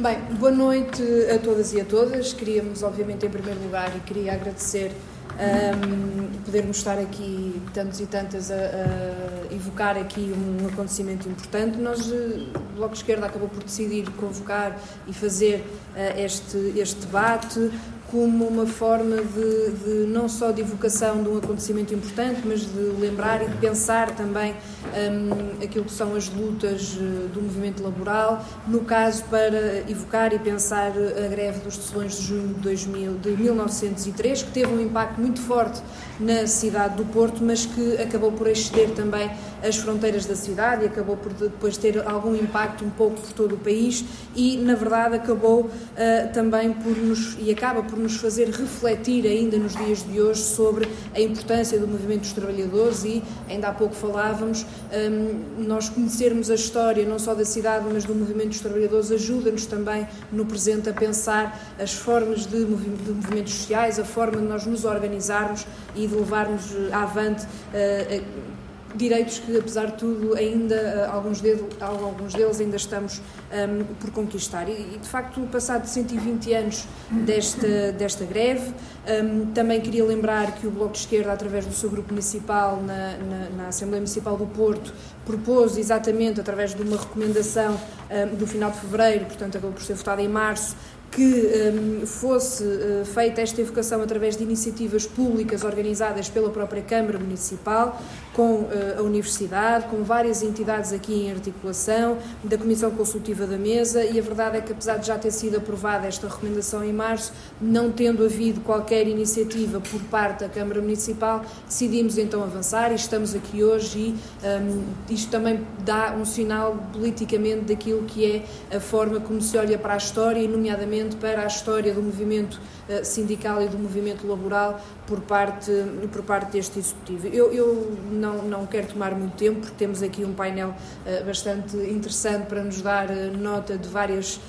Bem, boa noite a todas e a todas. Queríamos, obviamente, em primeiro lugar, e queria agradecer um, podermos estar aqui, tantos e tantas, a, a, evocar aqui um acontecimento importante. Nós, o eh, Bloco de Esquerda acabou por decidir convocar e fazer uh, este, este debate como uma forma de, de, não só de evocação de um acontecimento importante, mas de lembrar e de pensar também um, aquilo que são as lutas uh, do movimento laboral, no caso para evocar e pensar a greve dos tecelões de junho de, 2000, de 1903, que teve um impacto muito forte na cidade do Porto, mas que acabou por exceder também as fronteiras da cidade e acabou por depois ter algum impacto um pouco por todo o país e, na verdade, acabou uh, também por nos, e acaba por nos fazer refletir ainda nos dias de hoje sobre a importância do movimento dos trabalhadores e, ainda há pouco falávamos, um, nós conhecermos a história não só da cidade, mas do movimento dos trabalhadores ajuda-nos também no presente a pensar as formas de, de movimentos sociais, a forma de nós nos organizarmos e de levarmos eh, avante uh, direitos que, apesar de tudo, ainda eh, alguns deles, alguns deles ainda estamos um, ehm, por conquistar. E, e, de facto, passado 120 anos desta, desta greve, um, ehm, também queria lembrar que o Bloco de Esquerda, através do seu grupo municipal na, na, na Assembleia Municipal do Porto, propôs exatamente, através de uma recomendação um, ehm, do final de fevereiro, portanto, acabou por ser votada em março, que um, fosse uh, feita esta evocação através de iniciativas públicas organizadas pela própria Câmara Municipal, com uh, a Universidade, com várias entidades aqui em articulação, da Comissão Consultiva da Mesa, e a verdade é que, apesar de já ter sido aprovada esta recomendação em março, não tendo havido qualquer iniciativa por parte da Câmara Municipal, decidimos então avançar e estamos aqui hoje e um, isto também dá um sinal politicamente daquilo que é a forma como se olha para a história, e nomeadamente para a história do movimento eh, sindical e do movimento laboral por parte, por parte deste Executivo. Eu, eu não, não quero tomar muito tempo, porque temos aqui um painel uh, bastante interessante para nos dar uh, nota de várias,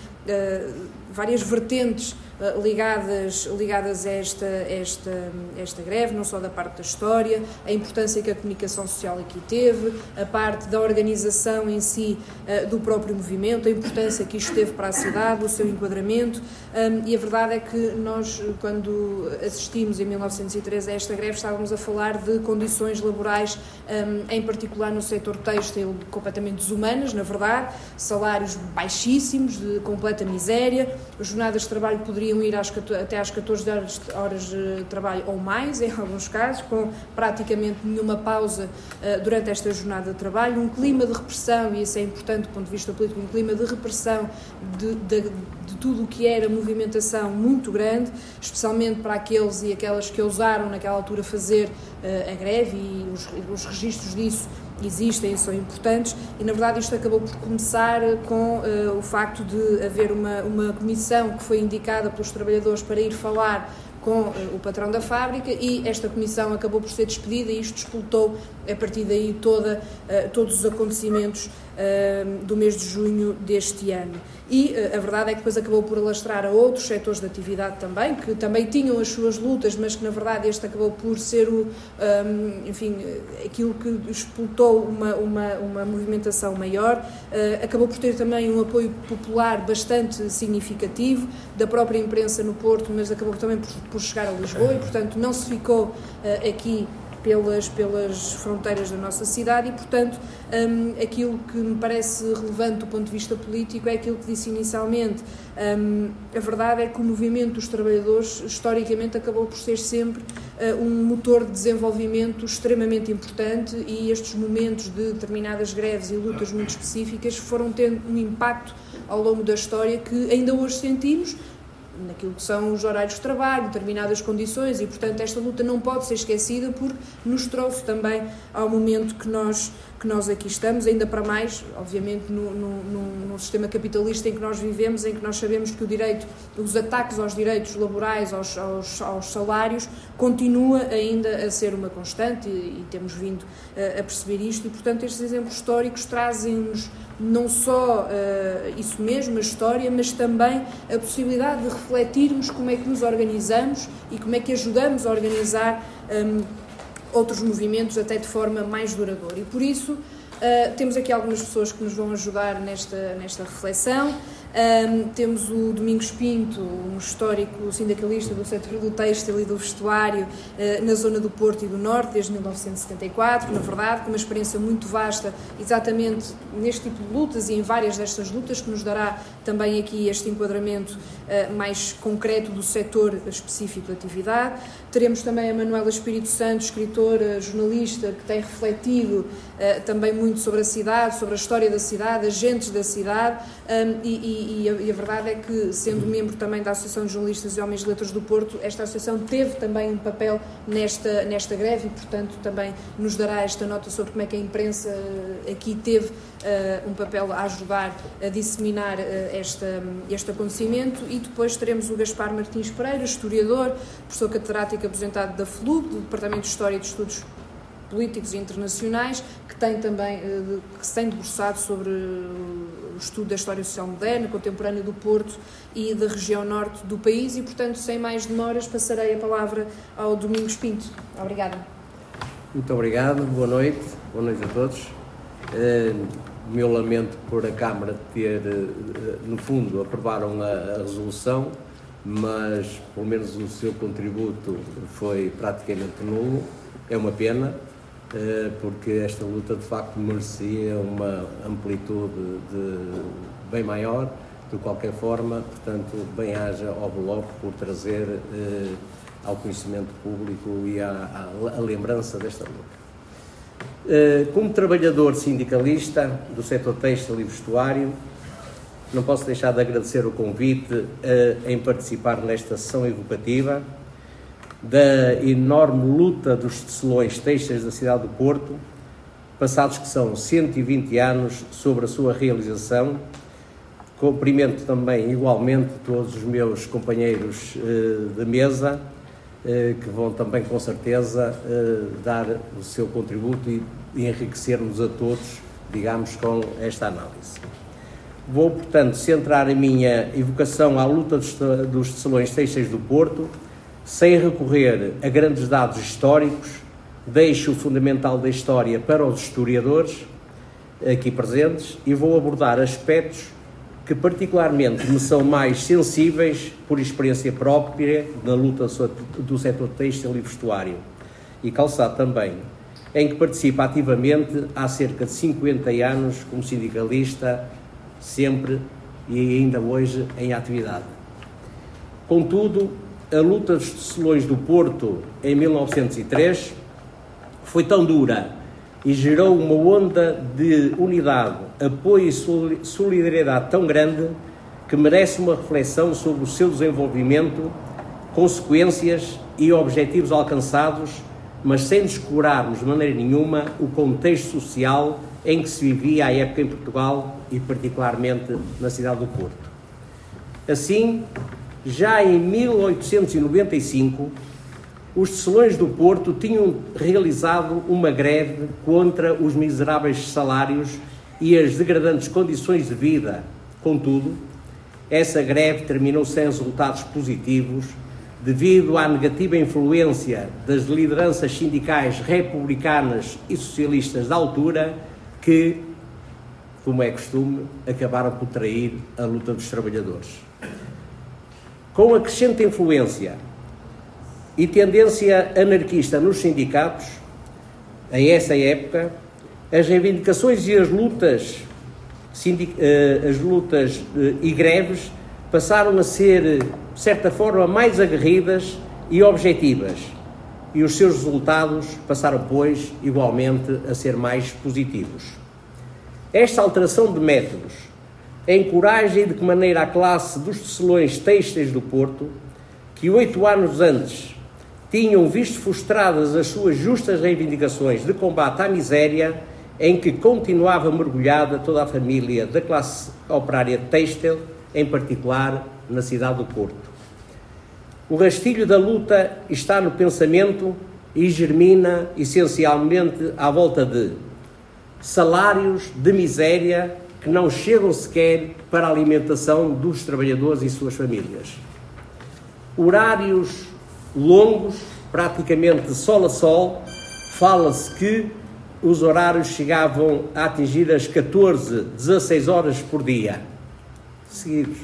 várias vertentes eh, ligadas, ligadas a esta, esta, esta greve, não só da parte da história, a importância que a comunicação social aqui teve, a parte da organização em si eh, do próprio movimento, a importância que isto teve para a cidade, o seu enquadramento, e a verdade é que nós, quando assistimos em 1913 a esta greve, estávamos a falar de condições laborais, em particular no setor têxtil, completamente desumanas, na verdade, salários baixíssimos, de completa miséria, jornadas de trabalho poderiam poderiam ir às, até às 14 horas, horas de trabalho ou mais, em alguns casos, com praticamente nenhuma pausa uh, durante esta jornada de trabalho, um clima de repressão, e isso é importante do ponto de vista político, um clima de repressão de, de, de tudo o que era movimentação muito grande, especialmente para aqueles e aquelas que ousaram naquela altura fazer uh, a greve e os, os registros disso existem e são importantes, e na verdade isto acabou por começar com uh, o facto de haver uma, uma comissão que foi indicada pelos trabalhadores para ir falar com uh, o patrão da fábrica e esta comissão acabou por ser despedida e isto explotou a partir daí toda, uh, todos os acontecimentos do mês de junho deste ano. E uh, a verdade é que depois acabou por alastrar a outros setores de atividade também, que também tinham as suas lutas, mas que na verdade este acabou por ser o, enfim, aquilo que explotou uma, uma, uma movimentação maior. Uh, acabou por ter também um apoio popular bastante significativo da própria imprensa no Porto, mas acabou também por, por chegar a Lisboa e, portanto, não se ficou aqui pelas, pelas fronteiras da nossa cidade e, portanto, um, aquilo que me parece relevante do ponto de vista político é aquilo que disse inicialmente. Um, a verdade é que o movimento dos trabalhadores, historicamente, acabou por ser sempre uh, um motor de desenvolvimento extremamente importante e estes momentos de determinadas greves e lutas muito específicas foram tendo um impacto ao longo da história que ainda hoje sentimos, naquilo que são os horários de trabalho, determinadas condições, e portanto esta luta não pode ser esquecida porque nos trouxe também ao momento que nós, que nós aqui estamos, ainda para mais, obviamente, no, no, no sistema capitalista em que nós vivemos, em que nós sabemos que o direito, os ataques aos direitos laborais, aos, aos, aos salários, continua ainda a ser uma constante e, e temos vindo a, a perceber isto, e portanto estes exemplos históricos trazem-nos não só uh, isso mesmo, a história, mas também a possibilidade de refletirmos como é que nos organizamos e como é que ajudamos a organizar um, outros movimentos até de forma mais duradoura. E por isso Uh, temos aqui algumas pessoas que nos vão ajudar nesta, nesta reflexão. Um, temos o Domingos Pinto, um histórico sindicalista do setor do têxtil e do vestuário uh, na zona do Porto e do Norte desde 1974, na verdade, com uma experiência muito vasta, exatamente neste tipo de lutas e em várias destas lutas, que nos dará também aqui este enquadramento uh, mais concreto do setor específico de atividade. Teremos também a Manuela Espírito Santo, escritora, jornalista, que tem refletido uh, também muito sobre a cidade, sobre a história da cidade, agentes da cidade um, e, e, a, e, a, verdade é que, sendo membro também da Associação de Jornalistas e Homens de Letras do Porto, esta associação teve também um papel nesta, nesta greve e, portanto, também nos dará esta nota sobre como é que a imprensa eh, aqui teve um papel a ajudar a disseminar uh, esta, este acontecimento. E depois teremos o Gaspar Martins Pereira, historiador, professor catedrático aposentado da FLUB, do Departamento de História e de Estudos políticos internacionais, que tem também, uh, que se tem debruçado sobre o estudo da história social moderna, contemporânea do Porto e da região norte do país e, portanto, sem mais demoras, passarei a palavra ao Domingos Pinto. Obrigada. Muito obrigado, boa noite, boa noite a todos. Uh, meu lamento por a Câmara ter, uh, no fundo, aprovaram a, a resolução, mas pelo menos o seu contributo foi praticamente nulo. É uma pena, eh, porque esta luta de facto merecia uma amplitude de bem maior. De qualquer forma, portanto, bem haja ao Bloco por trazer eh, ao conhecimento público e à, à, à lembrança desta luta. Eh, como trabalhador sindicalista do setor têxtil e vestuário, não posso deixar de agradecer o convite em participar nesta sessão educativa da enorme luta dos tecelões têxteis da cidade do Porto, passados que são 120 anos sobre a sua realização. Cumprimento também igualmente todos os meus companheiros eh, de mesa, eh, que vão também com certeza eh, dar o seu contributo e, enriquecer-nos a todos, digamos, com esta análise. Vou, portanto, centrar a minha evocação à luta dos tecelões têxteis do Porto, sem recorrer a grandes dados históricos, deixo o fundamental da história para os historiadores aqui presentes e vou abordar aspectos que particularmente me são mais sensíveis por experiência própria na luta do setor têxtil e vestuário e calçado também, em que participo ativamente há cerca de 50 anos como sindicalista, sempre e ainda hoje em atividade. Contudo, a luta dos tecelões do Porto em 1903 foi tão dura e gerou uma onda de unidade, apoio e solidariedade tão grande que merece uma reflexão sobre o seu desenvolvimento, consequências e objetivos alcançados, mas sem descurarmos de maneira nenhuma o contexto social em que se vivia à época em Portugal e particularmente na cidade do Porto. Assim, já em 1895, os tecelões do Porto tinham realizado uma greve contra os miseráveis salários e as degradantes condições de vida. Contudo, essa greve terminou sem resultados positivos devido à negativa influência das lideranças sindicais republicanas e socialistas da altura que, como é costume, acabaram por trair a luta dos trabalhadores. Com a crescente influência e tendência anarquista nos sindicatos, em essa época, as reivindicações e as lutas, eh, as lutas eh, e greves passaram a ser, de certa forma, mais aguerridas e objetivas, e os seus resultados passaram, pois, igualmente a ser mais positivos. Esta alteração de métodos encoraja de que maneira a classe dos tecelões têxteis do Porto, que oito anos antes tinham visto frustradas as suas justas reivindicações de combate à miséria, em que continuava mergulhada toda a família da classe operária têxtil, em particular na cidade do Porto. O rastilho da luta está no pensamento e germina essencialmente à volta de salários de miséria que não chegam sequer para a alimentação dos trabalhadores e suas famílias. Horários longos, praticamente sol a sol, fala-se que os horários chegavam a atingir as 14, 16 horas por dia seguidos.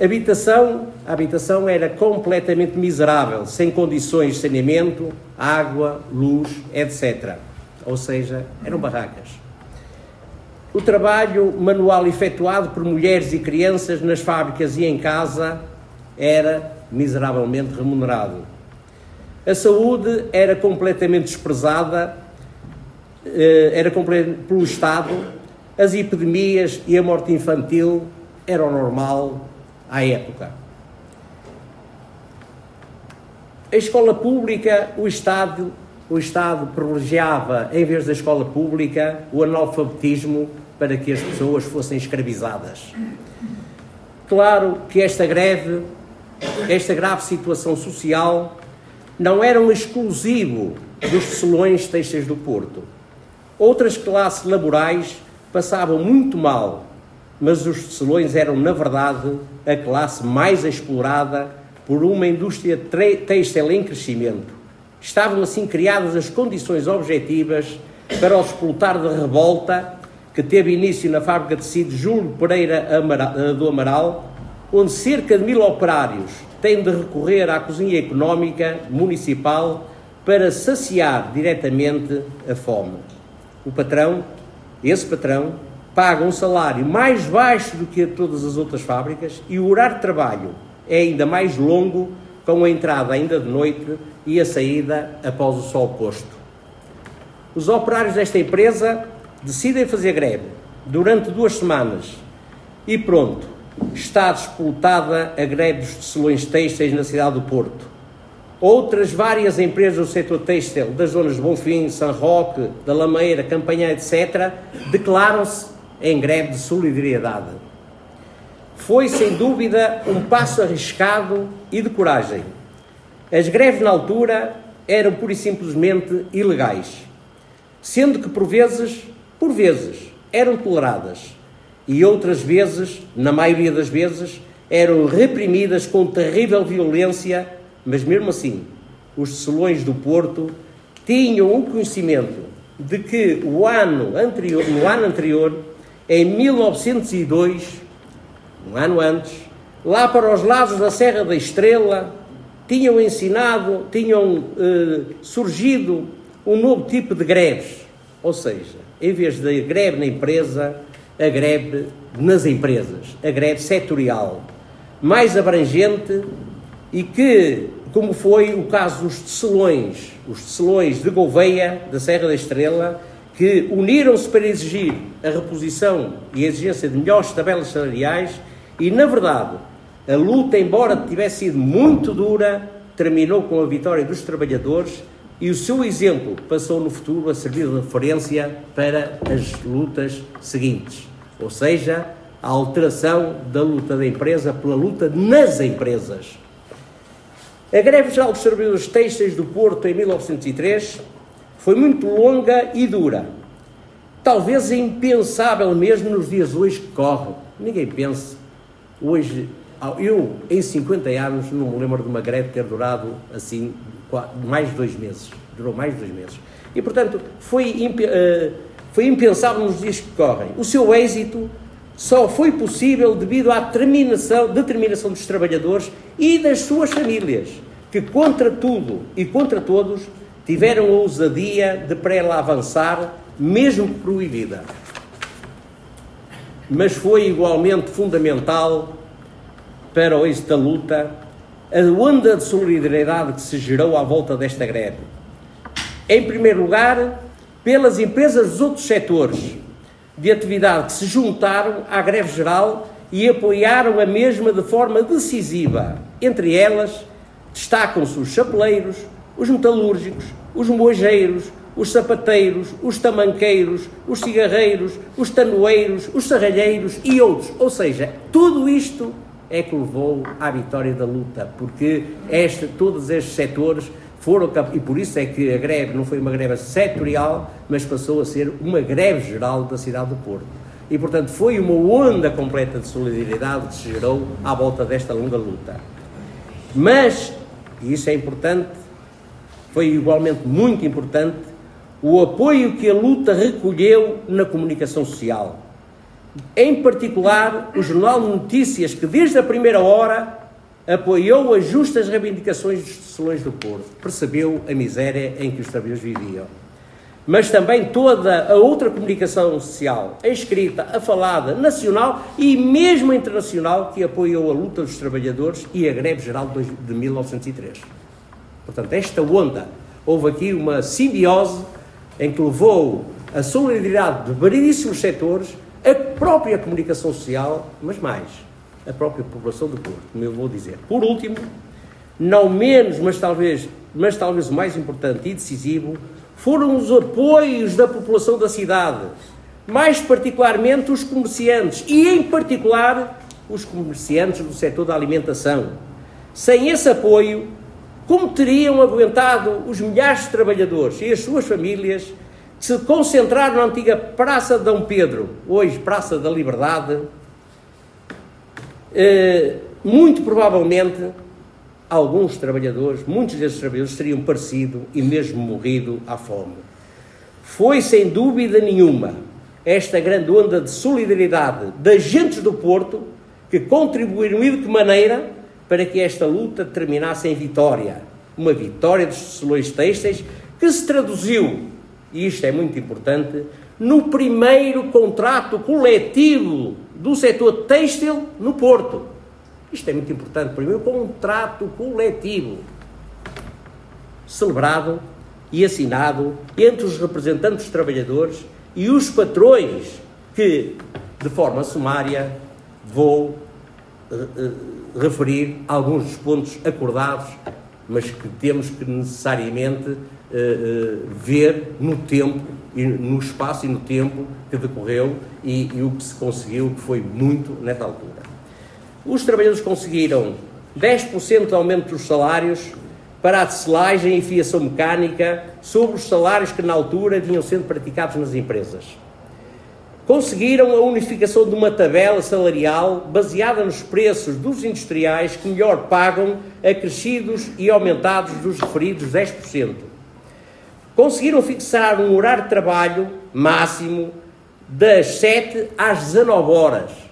Habitação, a habitação era completamente miserável, sem condições de saneamento, água, luz, etc. Ou seja, eram barracas. O trabalho manual efetuado por mulheres e crianças nas fábricas e em casa era miseravelmente remunerado. A saúde era completamente desprezada, eh, era pelo Estado, as epidemias e a morte infantil eram normal à época. A escola pública, o Estado, o Estado privilegiava, em vez da escola pública, o analfabetismo para que as pessoas fossem escravizadas. Claro que esta greve, esta grave situação social, não era um exclusivo dos tecelões têxteis do Porto. Outras classes laborais passavam muito mal, mas os tecelões eram, na verdade, a classe mais explorada por uma indústria têxtil em crescimento. Estavam assim criadas as condições objetivas para o explotar de revolta que teve início na fábrica de tecidos Júlio Pereira do Amaral, onde cerca de mil operários têm de recorrer à cozinha económica municipal para saciar diretamente a fome. O patrão, esse patrão, paga um salário mais baixo do que a todas as outras fábricas e o horário de trabalho é ainda mais longo, com a entrada ainda de noite e a saída após o sol posto. Os operários desta empresa decidem fazer greve durante duas semanas e pronto, está disputada a greve dos tecelões têxteis na cidade do Porto. Outras várias empresas do setor têxtil das zonas de Bonfim, São Roque, da Lameira, Campanhã, etc., declaram-se em greve de solidariedade. Foi, sem dúvida, um passo arriscado e de coragem. As greves na altura eram pura e simplesmente ilegais, sendo que por vezes por vezes eram toleradas e outras vezes, na maioria das vezes, eram reprimidas com terrível violência, mas mesmo assim, os tecelões do Porto tinham o conhecimento de que o ano anterior, no ano anterior, em 1902, um ano antes, lá para os lados da Serra da Estrela, tinham ensinado, tinham eh, surgido um novo tipo de greves, ou seja, em vez da greve na empresa, a greve nas empresas, a greve setorial, mais abrangente e que, como foi o caso dos tecelões, os tecelões de Gouveia, da Serra da Estrela, que uniram-se para exigir a reposição e a exigência de melhores tabelas salariais e, na verdade, a luta, embora tivesse sido muito dura, terminou com a vitória dos trabalhadores e o seu exemplo passou no futuro a servir de referência para as lutas seguintes, ou seja, a alteração da luta da empresa pela luta nas empresas. A greve geral dos servidores têxteis do Porto em 1903 foi muito longa e dura. Talvez impensável mesmo nos dias hoje que correm. Ninguém pensa. Hoje, eu, em 50 anos, não me lembro de uma greve ter durado assim mais de dois meses. Durou mais de dois meses. E, portanto, foi, uh, foi impensável nos dias que correm. O seu êxito só foi possível devido à determinação, determinação dos trabalhadores e das suas famílias, que contra tudo e contra todos tiveram a ousadia de para ela avançar, mesmo proibida. Mas foi igualmente fundamental para o êxito da luta a onda de solidariedade que se gerou à volta desta greve. Em primeiro lugar, pelas empresas dos outros setores de atividade que se juntaram à greve geral e apoiaram a mesma de forma decisiva. Entre elas, destacam-se os chapeleiros, os metalúrgicos, os moageiros, os sapateiros, os tamanqueiros, os cigarreiros, os tanoeiros, os serralheiros e outros. Ou seja, tudo isto é que levou à vitória da luta, porque este, todos estes setores foram e por isso é que a greve não foi uma greve setorial, mas passou a ser uma greve geral da cidade do Porto. E portanto foi uma onda completa de solidariedade que se gerou à volta desta longa luta. Mas, e isso é importante, foi igualmente muito importante, o apoio que a luta recolheu na comunicação social. Em particular, o Jornal de Notícias, que desde a primeira hora apoiou as justas reivindicações dos tecelões do Porto, percebeu a miséria em que os trabalhadores viviam. Mas também toda a outra comunicação social, a escrita, a falada, nacional e mesmo internacional, que apoiou a luta dos trabalhadores e a greve geral de 1903. Portanto, esta onda, houve aqui uma simbiose em que levou a solidariedade de variedíssimos setores, a própria comunicação social, mas mais, a própria população do Porto, como eu vou dizer. Por último, não menos, mas talvez, mas talvez o mais importante e decisivo, foram os apoios da população da cidade, mais particularmente os comerciantes e, em particular, os comerciantes do setor da alimentação. Sem esse apoio, como teriam aguentado os milhares de trabalhadores e as suas famílias que se concentraram na antiga Praça de Dom Pedro, hoje Praça da Liberdade, muito provavelmente alguns trabalhadores, muitos desses trabalhadores teriam parecido e mesmo morrido à fome. Foi sem dúvida nenhuma esta grande onda de solidariedade das gentes do Porto que contribuíram e de que maneira para que esta luta terminasse em vitória. Uma vitória dos tecelões têxteis que se traduziu, e isto é muito importante, no primeiro contrato coletivo do setor têxtil no Porto. Isto é muito importante. Primeiro, contrato coletivo celebrado e assinado entre os representantes dos trabalhadores e os patrões, que, de forma sumária, vou uh, uh, referir alguns dos pontos acordados, mas que temos que necessariamente uh, ver no tempo, no espaço e no tempo que decorreu e, e o que se conseguiu, que foi muito nessa altura. Os trabalhadores conseguiram 10% de aumento dos salários para a tecelagem e fiação mecânica sobre os salários que na altura vinham sendo praticados nas empresas. Conseguiram a unificação de uma tabela salarial baseada nos preços dos industriais que melhor pagam, acrescidos e aumentados dos referidos 10%. Conseguiram fixar um horário de trabalho máximo das 7 às 19 horas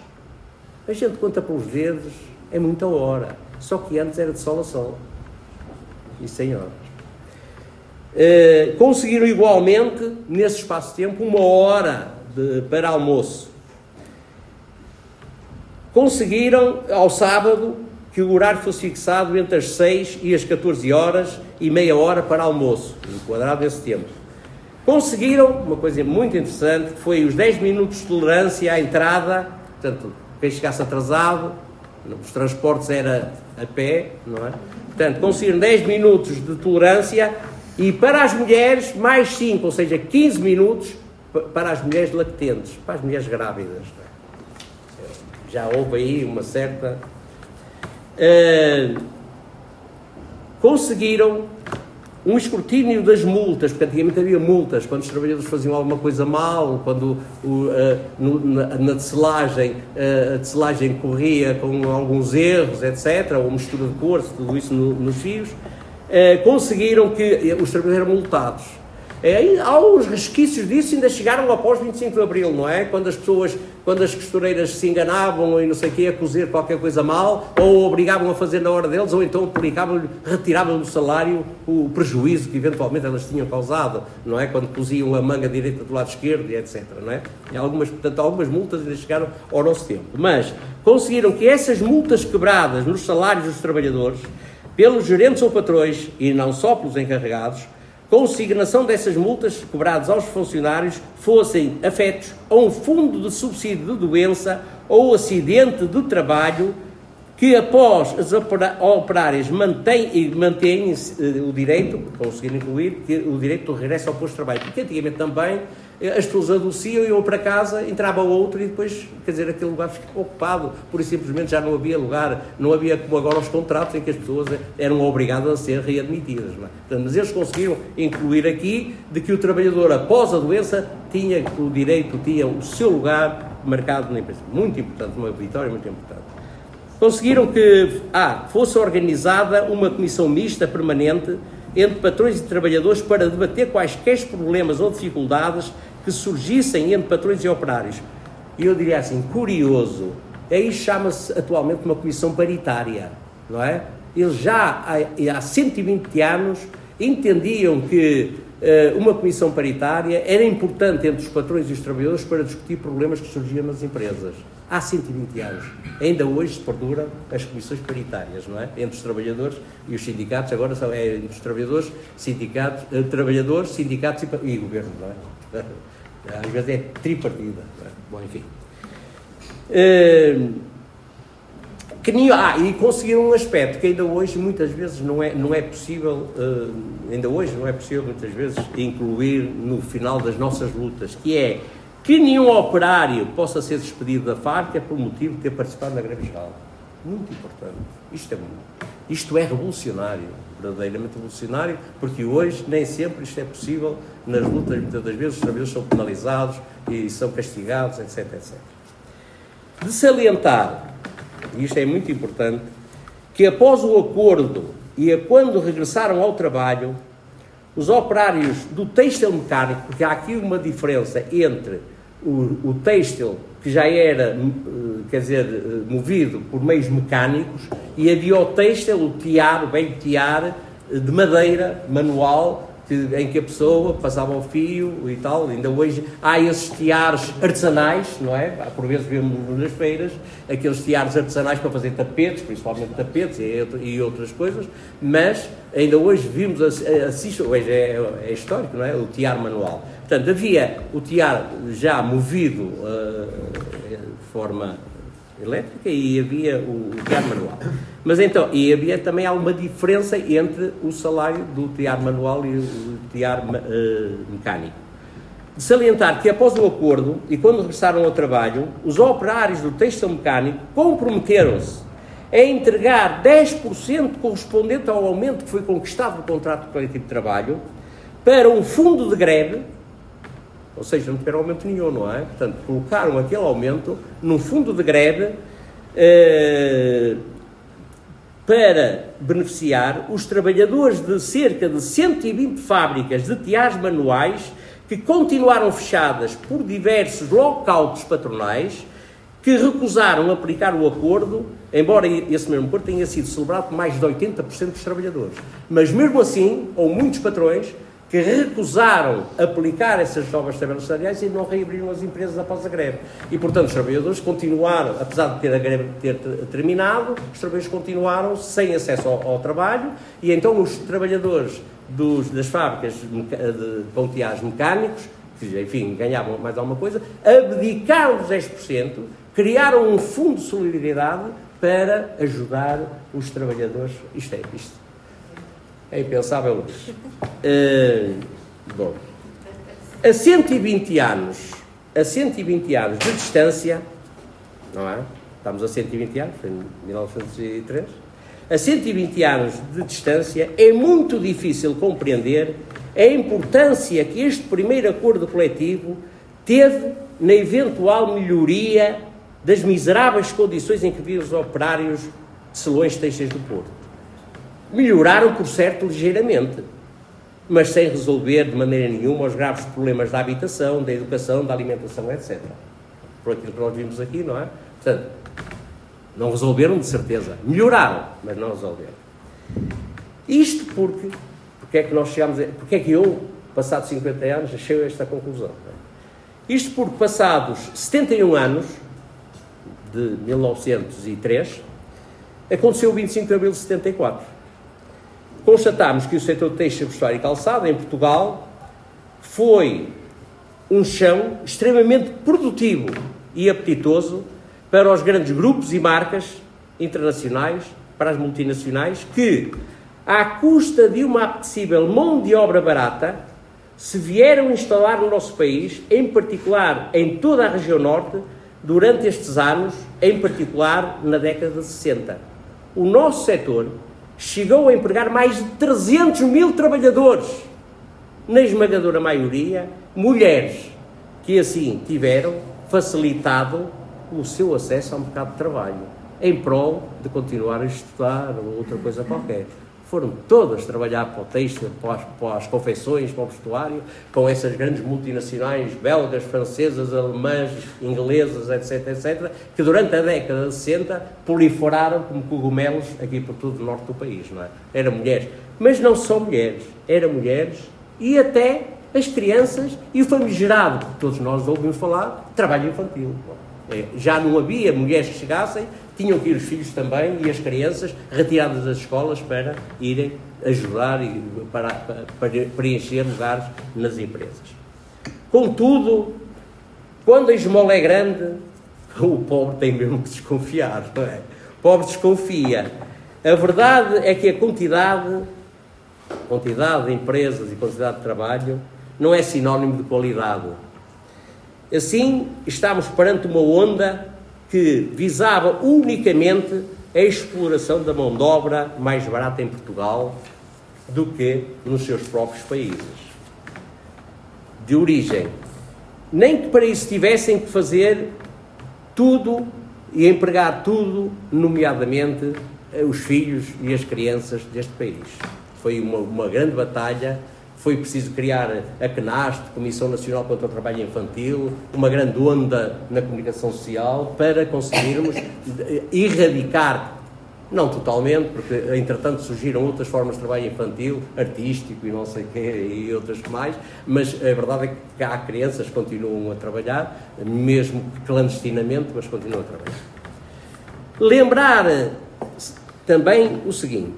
a gente conta pelos dedos, é muita hora. Só que antes era de sol a sol. E sem horas. Uh, conseguiram igualmente, nesse espaço de tempo, uma hora de, para almoço. Conseguiram, ao sábado, que o horário fosse fixado entre as 6 e as 14 horas e meia hora para almoço, enquadrado esse tempo. Conseguiram, uma coisa muito interessante, que foi os 10 minutos de tolerância à entrada, portanto, quem chegasse atrasado, os transportes era a pé, não é? Portanto, conseguiram 10 minutos de tolerância e para as mulheres, mais 5, ou seja, 15 minutos para as mulheres lactentes, para as mulheres grávidas. É? Já houve aí uma certa. Uh, conseguiram um escrutínio das multas, porque antigamente havia multas quando os trabalhadores faziam alguma coisa mal, quando o, uh, no, na, na uh, a tecelagem corria com alguns erros, etc., ou mistura de cores, tudo isso no, nos fios, uh, conseguiram que os trabalhadores eram multados. É, há uns resquícios disso ainda chegaram após 25 de Abril, não é? Quando as pessoas, quando as costureiras se enganavam e não sei o quê, a cozer qualquer coisa mal, ou obrigavam a fazer na hora deles, ou então retiravam do salário o prejuízo que eventualmente elas tinham causado, não é? Quando coziam a manga direita do lado esquerdo e etc, não é? E algumas, portanto, algumas multas ainda chegaram ao nosso tempo. Mas conseguiram que essas multas quebradas nos salários dos trabalhadores, pelos gerentes ou patrões, e não só pelos encarregados, consignação dessas multas cobradas aos funcionários fossem afetos a um fundo de subsídio de doença ou acidente de trabalho que após as operárias mantêm, mantêm eh, o direito, conseguiram incluir, o direito do regresso ao posto de trabalho. Porque antigamente também as pessoas adoeciam, iam para casa, entrava outro e depois, quer dizer, aquele lugar ficava ocupado, por simplesmente já não havia lugar, não havia como agora os contratos em que as pessoas eram obrigadas a ser readmitidas. É? Mas eles conseguiram incluir aqui de que o trabalhador, após a doença, tinha o direito, tinha o seu lugar marcado na empresa. Muito importante, uma vitória muito importante. Conseguiram que ah, fosse organizada uma comissão mista permanente entre patrões e trabalhadores para debater quaisquer problemas ou dificuldades que surgissem entre patrões e operários. E eu diria assim, curioso, aí chama-se atualmente uma comissão paritária, não é? Eles já há, há 120 anos entendiam que uh, uma comissão paritária era importante entre os patrões e os trabalhadores para discutir problemas que surgiam nas empresas. Há 120 anos. Ainda hoje se perduram as comissões paritárias, não é? Entre os trabalhadores e os sindicatos, agora são é, entre os trabalhadores, sindicatos, uh, trabalhadores, sindicatos e, e governo, não é? Às vezes é tripartida. É? Bom, enfim. Uh, que, ah, e conseguiram um aspecto que ainda hoje muitas vezes não é, não é possível, uh, ainda hoje não é possível muitas vezes incluir no final das nossas lutas, que é que nenhum operário possa ser despedido da fábrica por motivo de ter participado na greve geral. Muito importante. Isto é, isto é revolucionário, verdadeiramente revolucionário, porque hoje nem sempre isto é possível nas lutas, muitas das vezes os trabalhadores são penalizados e são castigados, etc, etc. De salientar e isto é muito importante, que após o acordo e a quando regressaram ao trabalho, os operários do têxtil mecânico, porque há aqui uma diferença entre o, o têxtil que já era, eh, quer dizer, eh, movido por meios mecânicos, e havia o têxtil, o tiar, o velho tiar, eh, de madeira, manual, que, em que a pessoa passava o fio e tal. Ainda hoje há esses tiares artesanais, não é? Por vezes vemos nas feiras aqueles tiares artesanais para fazer tapetes, principalmente tapetes e, outras coisas, mas ainda hoje vimos, assiste, hoje é, é, histórico, não é? O tiar manual. Portanto, havia o tiar já movido uh, de forma elétrica e havia o, o tiar manual. Mas então, e havia também alguma diferença entre o salário do tiar manual e o tiar uh, mecânico. De salientar que após o acordo e quando regressaram ao trabalho, os operários do têxtil mecânico comprometeram-se a entregar 10% correspondente ao aumento que foi conquistado no contrato coletivo de trabalho para um fundo de greve, ou seja, não tiveram aumento nenhum, não é? Portanto, colocaram aquele aumento num fundo de greve eh, para beneficiar os trabalhadores de cerca de 120 fábricas de tiares manuais que continuaram fechadas por diversos lockouts patronais que recusaram aplicar o acordo, embora esse mesmo acordo tenha sido celebrado por mais de 80% dos trabalhadores. Mas mesmo assim, ou muitos patrões que recusaram aplicar essas novas tabelas salariais e não reabriram as empresas após a greve. E, portanto, os trabalhadores continuaram, apesar de ter a greve ter terminado, os trabalhadores continuaram sem acesso ao, ao trabalho e então os trabalhadores dos, das fábricas de ponteares mecânicos, que, enfim, ganhavam mais alguma coisa, abdicaram dos 10%, criaram um fundo de solidariedade para ajudar os trabalhadores. Isto é, isto é impensável hoje. Uh, bom, a 120 anos, a 120 anos de distância, não é? Estamos a 120 anos, foi em 1903. A 120 anos de distância é muito difícil compreender a importância que este primeiro acordo coletivo teve na eventual melhoria das miseráveis condições em que viviam os operários de selões teixas do Porto. Melhoraram, por certo, ligeiramente, mas sem resolver de maneira nenhuma os graves problemas da habitação, da educação, da alimentação, etc. Por aquilo que nós vimos aqui, não é? Portanto, não resolveram de certeza. Melhoraram, mas não resolveram. Isto porque, porque é que nós chegamos a, porque é que eu, passados 50 anos, achei esta conclusão. É? Isto porque passados 71 anos, de 1903, aconteceu o 25 de abril de 74 constatámos que o setor têxtil, vestuário e calçado em Portugal foi um chão extremamente produtivo e apetitoso para os grandes grupos e marcas internacionais, para as multinacionais, que, à custa de uma apetecível mão de obra barata, se vieram instalar no nosso país, em particular em toda a região norte, durante estes anos, em particular na década de 60. O nosso setor chegou a empregar mais de 300 mil trabalhadores, na esmagadora maioria, mulheres, que assim tiveram facilitado o seu acesso ao mercado de trabalho, em prol de continuar a estudar ou outra coisa qualquer. Foram todas trabalhar para o têxtil, para as, para as para o vestuário, com essas grandes multinacionais belgas, francesas, alemãs, inglesas, etc, etc, que durante a década de 60 proliferaram como cogumelos aqui por todo o norte do país, não é? Eram mulheres, mas não só mulheres, eram mulheres e até as crianças e o famigerado, que todos nós ouvimos falar, trabalho infantil. É, já não havia mulheres que chegassem tinham que ir os filhos também e as crianças retiradas das escolas para irem ajudar e para, para preencher lugares nas empresas. Contudo, quando a esmola é grande, o pobre tem mesmo que desconfiar, não é? O pobre desconfia. A verdade é que a quantidade, quantidade de empresas e quantidade de trabalho não é sinónimo de qualidade. Assim, estamos perante uma onda que visava unicamente a exploração da mão de obra mais barata em Portugal do que nos seus próprios países de origem. Nem que para isso tivessem que fazer tudo e empregar tudo, nomeadamente os filhos e as crianças deste país. Foi uma, uma grande batalha foi preciso criar a CNAST, Comissão Nacional contra o Trabalho Infantil, uma grande onda na comunicação social para conseguirmos erradicar, não totalmente, porque entretanto surgiram outras formas de trabalho infantil, artístico e não sei o quê, e outras mais, mas a verdade é que há crianças que continuam a trabalhar, mesmo clandestinamente, mas continuam a trabalhar. Lembrar também o seguinte,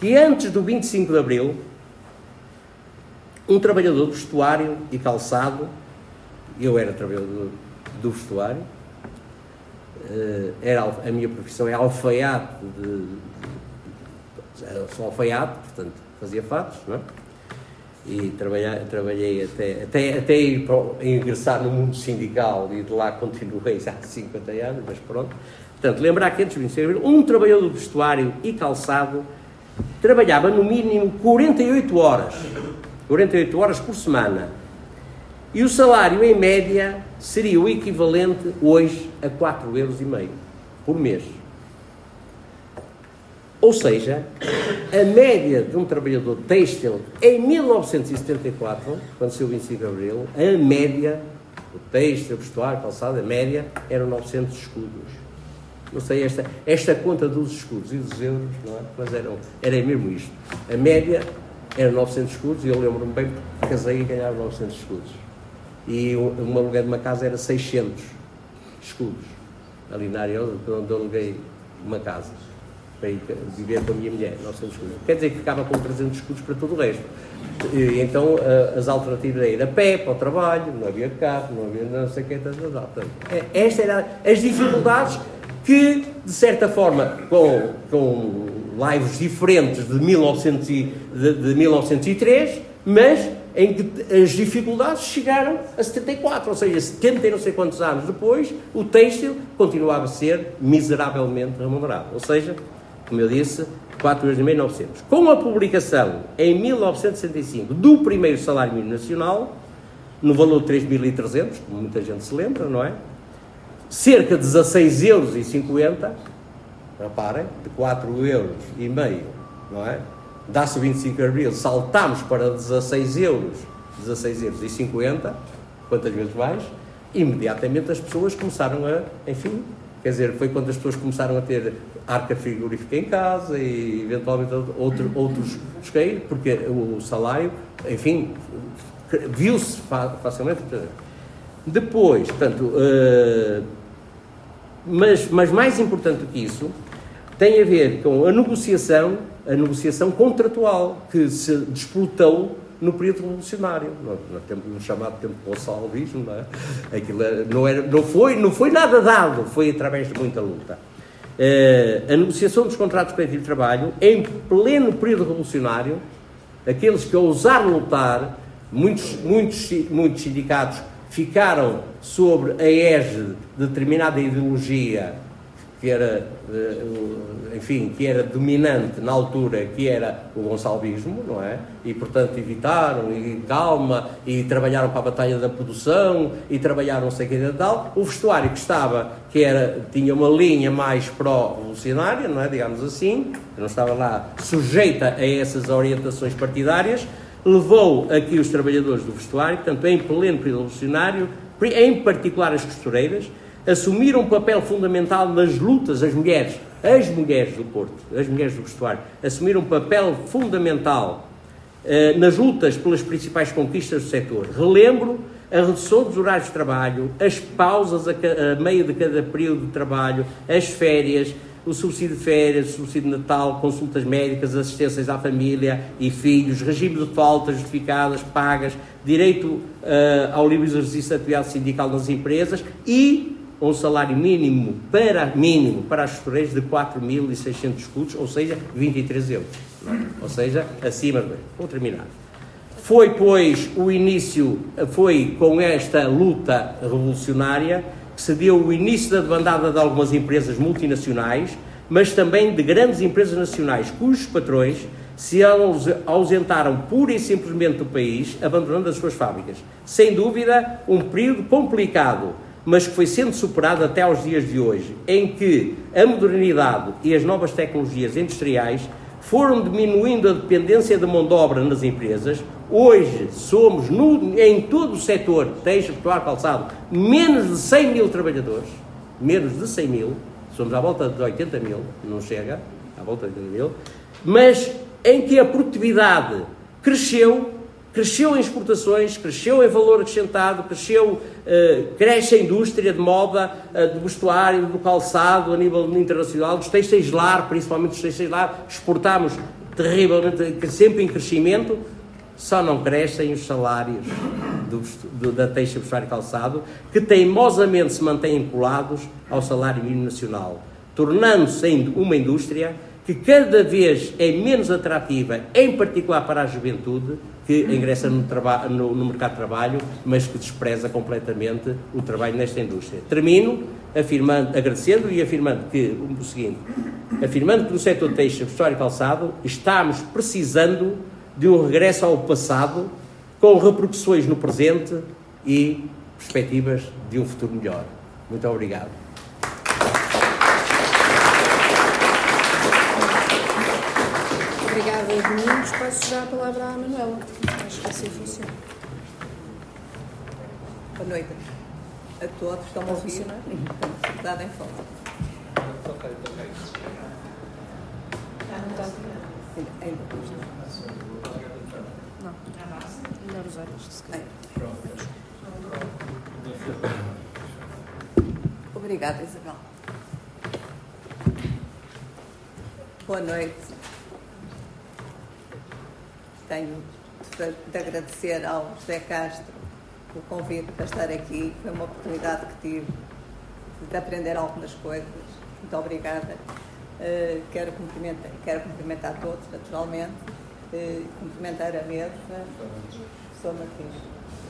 que antes do 25 de Abril, um trabalhador do vestuário e calçado, eu era trabalhador do vestuário, eh, era, a minha profissão é alfaiate, de, sou alfaiate, portanto fazia fatos, não é? E trabalhei, trabalhei até, até, até ir para, ingressar no mundo sindical e de lá continuei há 50 anos, mas pronto. Portanto, lembrar que antes de 26 de um trabalhador do vestuário e calçado trabalhava no mínimo 48 horas 48 horas por semana. E o salário, em média, seria o equivalente hoje a 4,5 euros por mês. Ou seja, a média de um trabalhador têxtil em 1974, quando saiu o 25 de Abril, a média, o têxtil, o vestuário, calçado, a média, eram 900 escudos. Não sei, esta, esta conta dos escudos e dos euros, não é? Mas eram, era mesmo isto. A média era 900 escudos e eu lembro-me bem porque casei e ganhava 900 escudos. E um aluguel de uma casa era 600 escudos, ali na área onde eu aluguei uma casa para ir viver com a minha mulher, 900 escudos. Quer dizer que ficava com 300 escudos para todo o resto. E, então as alternativas eram ir a pé para o trabalho, não havia carro, não havia não sei o que. É, estas eram as dificuldades que, de certa forma, com, com lives diferentes de, 1900 e, de, de 1903, mas em que as dificuldades chegaram a 74, ou seja, 70 e não sei quantos anos depois, o têxtil continuava a ser miseravelmente remunerado. Ou seja, como eu disse, 4,900. Com a publicação, em 1965, do primeiro salário mínimo nacional, no valor de 3.300, como muita gente se lembra, não é? Cerca de 16,50 euros reparem, de 4 euros e meio, não é? Dá-se 25 de abril, saltamos para 16 euros, 16 euros e 50, quantas vezes mais, imediatamente as pessoas começaram a, enfim, quer dizer, foi quando as pessoas começaram a ter arca frigorífica em casa e eventualmente outro, outros isqueiros, porque o salário, enfim, viu-se facilmente. Depois, portanto, uh, mas, mas mais importante do que isso, tem a ver com a negociação, a negociação contratual que se disputou no período revolucionário, no, no, no chamado tempo gonçalvismo, não é? Aquilo não, era, não, foi, não foi nada dado, foi através de muita luta. Uh, a negociação dos contratos coletivos de trabalho, em pleno período revolucionário, aqueles que ousaram lutar, muitos, muitos, muitos sindicatos ficaram sobre a égide de determinada ideologia que era, eh, enfim, que era dominante na altura, que era o gonçalvismo, não é? E, portanto, evitaram, e calma, e trabalharam para a batalha da produção, e trabalharam não sei o que e tal. O vestuário que estava, que era, tinha uma linha mais pró-revolucionária, não é? Digamos assim, não estava lá sujeita a essas orientações partidárias, levou aqui os trabalhadores do vestuário, portanto, em pleno revolucionário, em particular as costureiras, assumiram um papel fundamental nas lutas, as mulheres, as mulheres do Porto, as mulheres do vestuário, assumiram um papel fundamental eh, nas lutas pelas principais conquistas do setor. Relembro a redução dos horários de trabalho, as pausas a, a meio de cada período de trabalho, as férias, o subsídio de férias, o subsídio de Natal, consultas médicas, assistências à família e filhos, regime de faltas justificadas, pagas, direito uh, ao livre exercício da atividade sindical nas empresas e um salário mínimo para, mínimo para as costureiras de 4.600 escudos, ou seja, 23 euros. Ou seja, acima de... Vou terminar. Foi, pois, o início, foi com esta luta revolucionária que se deu o início da demandada de algumas empresas multinacionais, mas também de grandes empresas nacionais, cujos patrões se ausentaram pura e simplesmente do país, abandonando as suas fábricas. Sem dúvida, um período complicado mas que foi sendo superado até aos dias de hoje, em que a modernidade e as novas tecnologias industriais foram diminuindo a dependência da mão de obra nas empresas. Hoje somos, no, em todo o setor, teixo, pecuário, calçado, menos de 100 mil trabalhadores, menos de 100 mil, somos à volta de 80 mil, não chega, à volta de 80 mil, mas em que a produtividade cresceu cresceu em exportações, cresceu em valor acrescentado, cresceu, uh, cresce a indústria de moda, uh, do vestuário, do calçado a nível internacional, dos têxteis lar, principalmente dos têxteis lar, exportamos terrivelmente, sempre em crescimento, só não crescem os salários do, do, da têxtil, vestuário calçado, que teimosamente se mantêm colados ao salário mínimo nacional, tornando-se uma indústria que cada vez é menos atrativa, em particular para a juventude, que ingressa no, no, no, mercado de trabalho, mas que despreza completamente o trabalho nesta indústria. Termino afirmando, agradecendo e afirmando que o seguinte, afirmando que no setor têxtil, vestuário e calçado estamos precisando de um regresso ao passado com repercussões no presente e perspectivas de um futuro melhor. Muito obrigado. Já a palavra à Manuela. Acho que assim funciona. Boa noite a todos. Estão a ouvir? Dificuldade em falar. Não. Melhor usar isto, se calhar. Obrigada, Isabel. Boa noite tenho de agradecer ao José Castro o convite para estar aqui. Foi uma oportunidade que tive de aprender algumas coisas. Muito obrigada. Uh, quero, cumprimentar, quero cumprimentar todos, naturalmente. Uh, cumprimentar a mesa, professor Martins,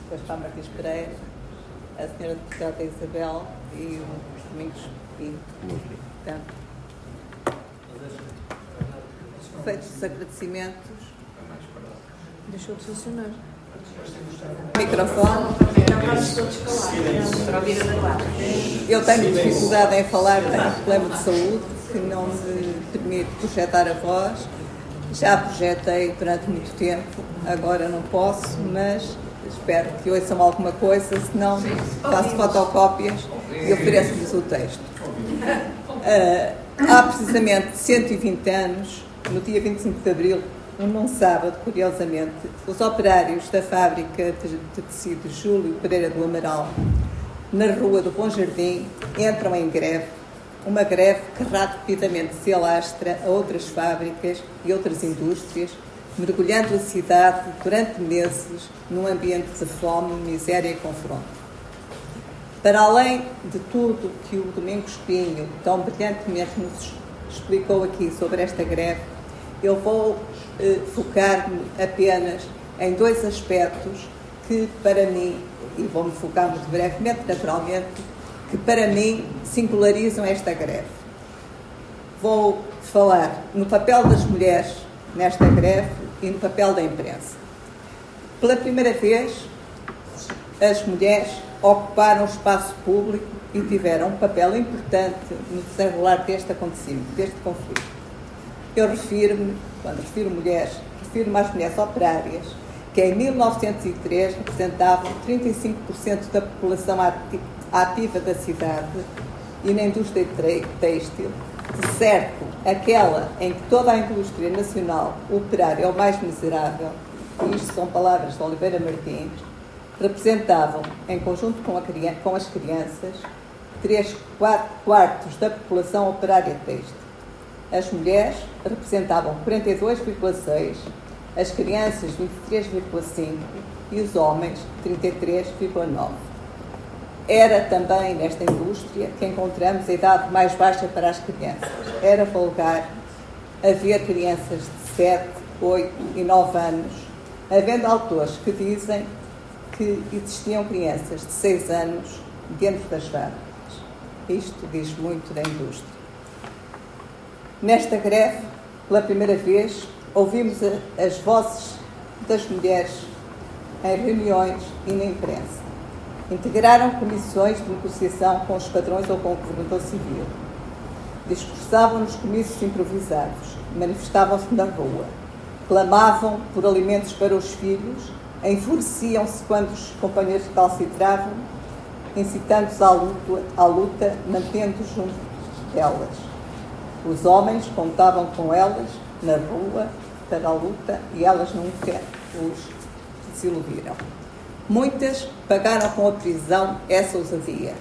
o Gaspar Martins Pereira, a senhora deputada Isabel e os Domingos Pinto. Portanto, feitos os agradecimentos, Deixou de funcionar. Microfone. Eu tenho dificuldade em falar, tenho problema de saúde que não me permite projetar a voz. Já projetei durante muito tempo, agora não posso, mas espero que ouçam alguma coisa, senão faço fotocópias e ofereço-lhes o texto. Uh, há precisamente 120 anos, no dia 25 de abril num sábado, curiosamente, os operários da fábrica de, tecido Júlio Pereira do Amaral, na rua do Bom Jardim, entram em greve, uma greve que rapidamente se alastra a outras fábricas e outras indústrias, mergulhando a cidade durante meses num ambiente de fome, miséria e confronto. Para além de tudo que o Domingos Pinho tão brilhantemente nos explicou aqui sobre esta greve, eu vou eh, focar-me apenas em dois aspectos que, para mim, e vou-me focar muito brevemente, naturalmente, que para mim singularizam esta greve. vou falar no papel das mulheres nesta greve e no papel da imprensa. Pela primeira vez, as mulheres ocuparam o espaço público e tiveram um papel importante no desenrolar deste acontecimento, deste conflito. Eu refiro-me, quando refiro mulheres, refiro-me às mulheres operárias, que em 1903 representavam 35% da população ativa da cidade e na indústria têxtil, de certo, aquela em que toda a indústria nacional, o operário é o mais miserável, e isto são palavras de Oliveira Martins, representavam, em conjunto com, com as crianças, 3 quartos da população operária têxtil. As mulheres representavam 42,6%, as crianças 23,5% e os homens 33,9%. Era também nesta indústria que encontramos a idade mais baixa para as crianças. Era vulgar haver crianças de 7, 8 e 9 anos, havendo autores que dizem que existiam crianças de 6 anos dentro das fábricas. Isto diz muito da indústria. Nesta greve, pela primeira vez, ouvimos as vozes das mulheres em reuniões e na imprensa. Integraram comissões de negociação com os padrões ou com o governador civil. Discursavam nos comícios improvisados, manifestavam-se na rua, clamavam por alimentos para os filhos, enfureciam-se quando os companheiros recalcitravam, incitando-os à luta, à luta mantendo-os junto delas. Os homens contavam com elas na rua para a luta e elas nunca os desiludiram. Muitas pagaram com a prisão essa ousadia.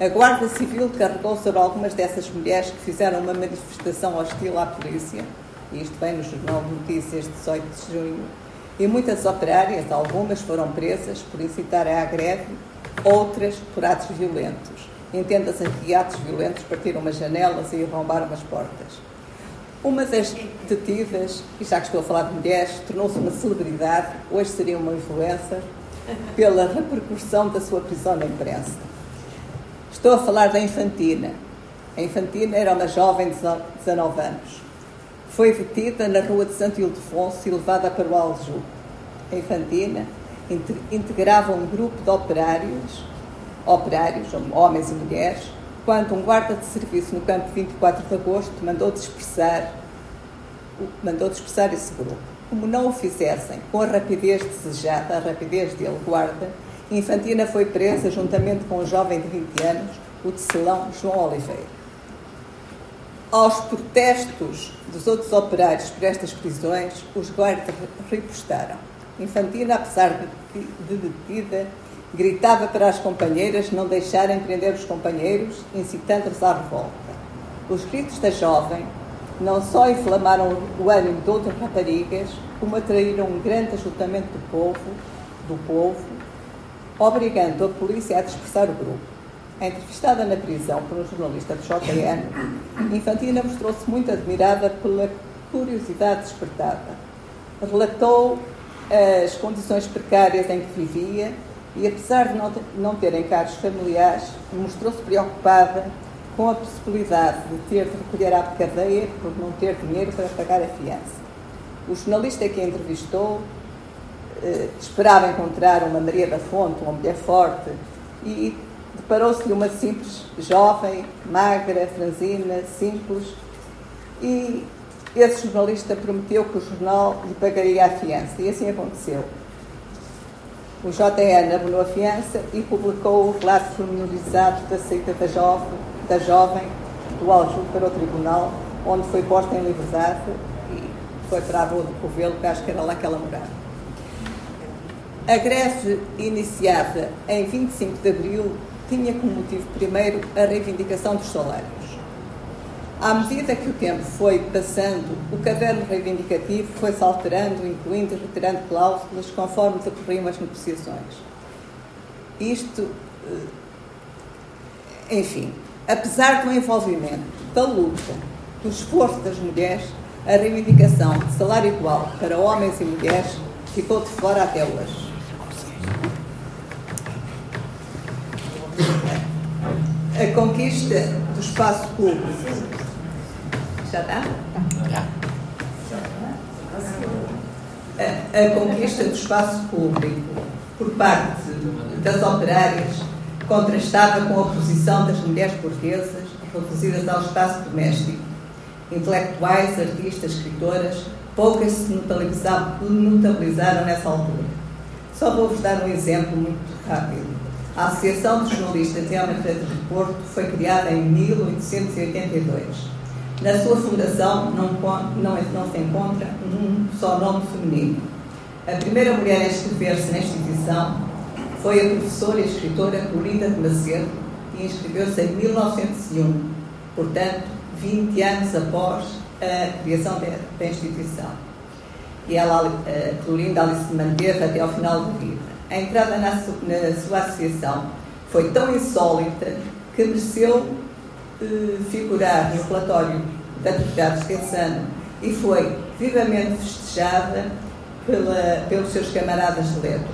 A Guarda Civil carregou sobre algumas dessas mulheres que fizeram uma manifestação hostil à polícia, isto vem no Jornal de Notícias de 18 de junho, e muitas operárias, algumas foram presas por incitar à greve, outras por atos violentos. Entenda-se que atos violentos partiram umas janelas e arrombaram as portas. Uma das detidas, e já que estou a falar de mulheres, tornou-se uma celebridade, hoje seria uma influencer, pela repercussão da sua prisão na imprensa. Estou a falar da Infantina. A Infantina era uma jovem de 19 anos. Foi detida na rua de Santo Ildefonso e levada para o Aljube. A Infantina integrava um grupo de operários, operários, homens e mulheres, quando um guarda de serviço no campo 24 de agosto mandou dispersar, mandou dispersar esse grupo. Como não o fizessem com a rapidez desejada, a rapidez dele, guarda, Infantina foi presa juntamente com um jovem de 20 anos, o tecelão João Oliveira. Aos protestos dos outros operários por estas prisões, os guardas ripostaram. Infantina, apesar de detida, Gritava para as companheiras não deixarem prender os companheiros, incitando-os à revolta. Os gritos da jovem não só inflamaram o ânimo de outras raparigas, como atraíram um grande ajuntamento do povo, do povo, obrigando a polícia a dispersar o grupo. Entrevistada na prisão por um jornalista do JN, Infantina mostrou-se muito admirada pela curiosidade despertada. Relatou as condições precárias em que vivia e, apesar de não, não ter encargos familiares, mostrou-se preocupada com a possibilidade de ter de recolher à cadeia por não ter dinheiro para pagar a fiança. O jornalista que a entrevistou eh, esperava encontrar uma Maria da Fonte, uma mulher forte, e deparou-se-lhe uma simples jovem, magra, franzina, simples, e esse jornalista prometeu que o jornal lhe pagaria a fiança, e assim aconteceu. O JN abonou a fiança e publicou o relato pormenorizado da saída da jovem, da jovem do Aljube para o tribunal, onde foi posta em liberdade e foi para a rua do Covelo, que acho que era lá que ela morava. A greve iniciada em 25 de abril tinha como motivo primeiro a reivindicação dos salários. À medida que o tempo foi passando, o caderno reivindicativo foi-se alterando, incluindo e retirando cláusulas conforme decorriam as negociações. Isto, eh, enfim, apesar do envolvimento, da luta, do esforço das mulheres, a reivindicação de salário igual para homens e mulheres ficou de fora até hoje. A conquista do espaço público Já está? Já. A, a conquista do espaço público por parte das operárias contrastava com a oposição das mulheres portuguesas reduzidas ao espaço doméstico. Intelectuais, artistas, escritoras, poucas se notabilizaram nessa altura. Só vou-vos dar um exemplo muito rápido. A Associação de Jornalistas de Almafredo de Porto foi criada em 1882. Na sua fundação não, não, não se encontra um só nome feminino. A primeira mulher a inscrever-se na instituição foi a professora e escritora Clorinda de Macedo, que inscreveu-se em 1901, portanto, 20 anos após a criação da instituição. E ela, a Clorinda, ali se manteve até ao final da vida. A entrada na, na sua associação foi tão insólita que mereceu eh, figurar no relatório da atividade desse ano e foi vivamente festejada pela, pelos seus camaradas de letras.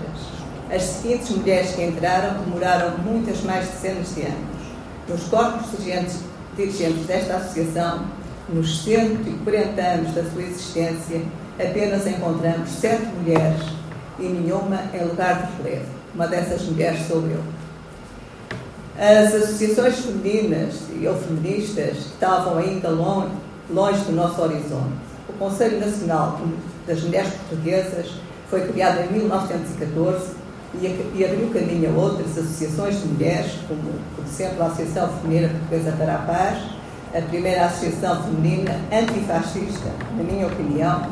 As seguintes mulheres que entraram demoraram muitas mais dezenas de anos. Nos corpos dirigentes, dirigentes desta associação, nos 140 anos da sua existência, apenas encontramos sete mulheres e nenhuma em lugar de relevo. Uma dessas mulheres sou eu. As associações femininas e ou feministas estavam ainda longe, longe do nosso horizonte. O Conselho Nacional das Mulheres Portuguesas foi criado em 1914 e abriu caminho a outras associações de mulheres, como, por exemplo, a Associação Feminina Portuguesa para a Paz, a primeira associação feminina antifascista, na minha opinião,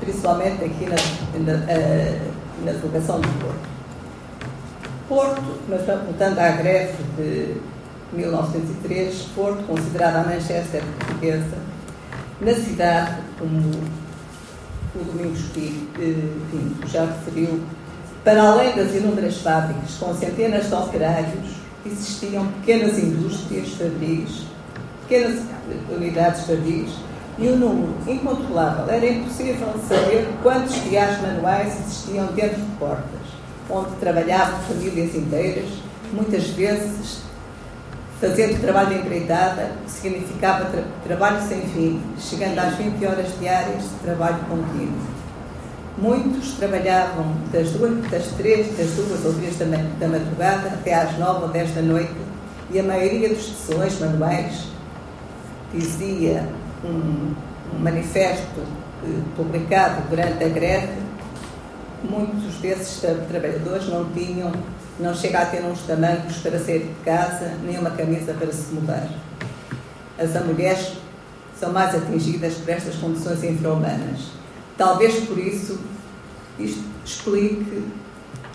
principalmente aqui na, na, eh, na delegação do Porto. Porto, mas à greve de 1903, Porto, considerada a Manchester portuguesa, na cidade, como o Domingos Pinto já referiu, para além das inúmeras fábricas com centenas de operários, existiam pequenas indústrias fabris, pequenas unidades fabris, e o um número incontrolável. Era impossível saber quantos viagens manuais existiam dentro de portas, onde trabalhavam famílias inteiras, muitas vezes fazendo trabalho de empreitada, significava tra trabalho sem fim, chegando às 20 horas diárias de trabalho contínuo. Muitos trabalhavam das, duas, das três, das duas ou três da, da madrugada até às nove ou dez da noite e a maioria dos tecelões manuais dizia um, um manifesto eh, publicado durante a greve, muitos desses trabalhadores não tinham não chega a ter uns tamancos para sair de casa, nem uma camisa para se mudar. As mulheres são mais atingidas por estas condições infra-humanas. Talvez por isso isto explique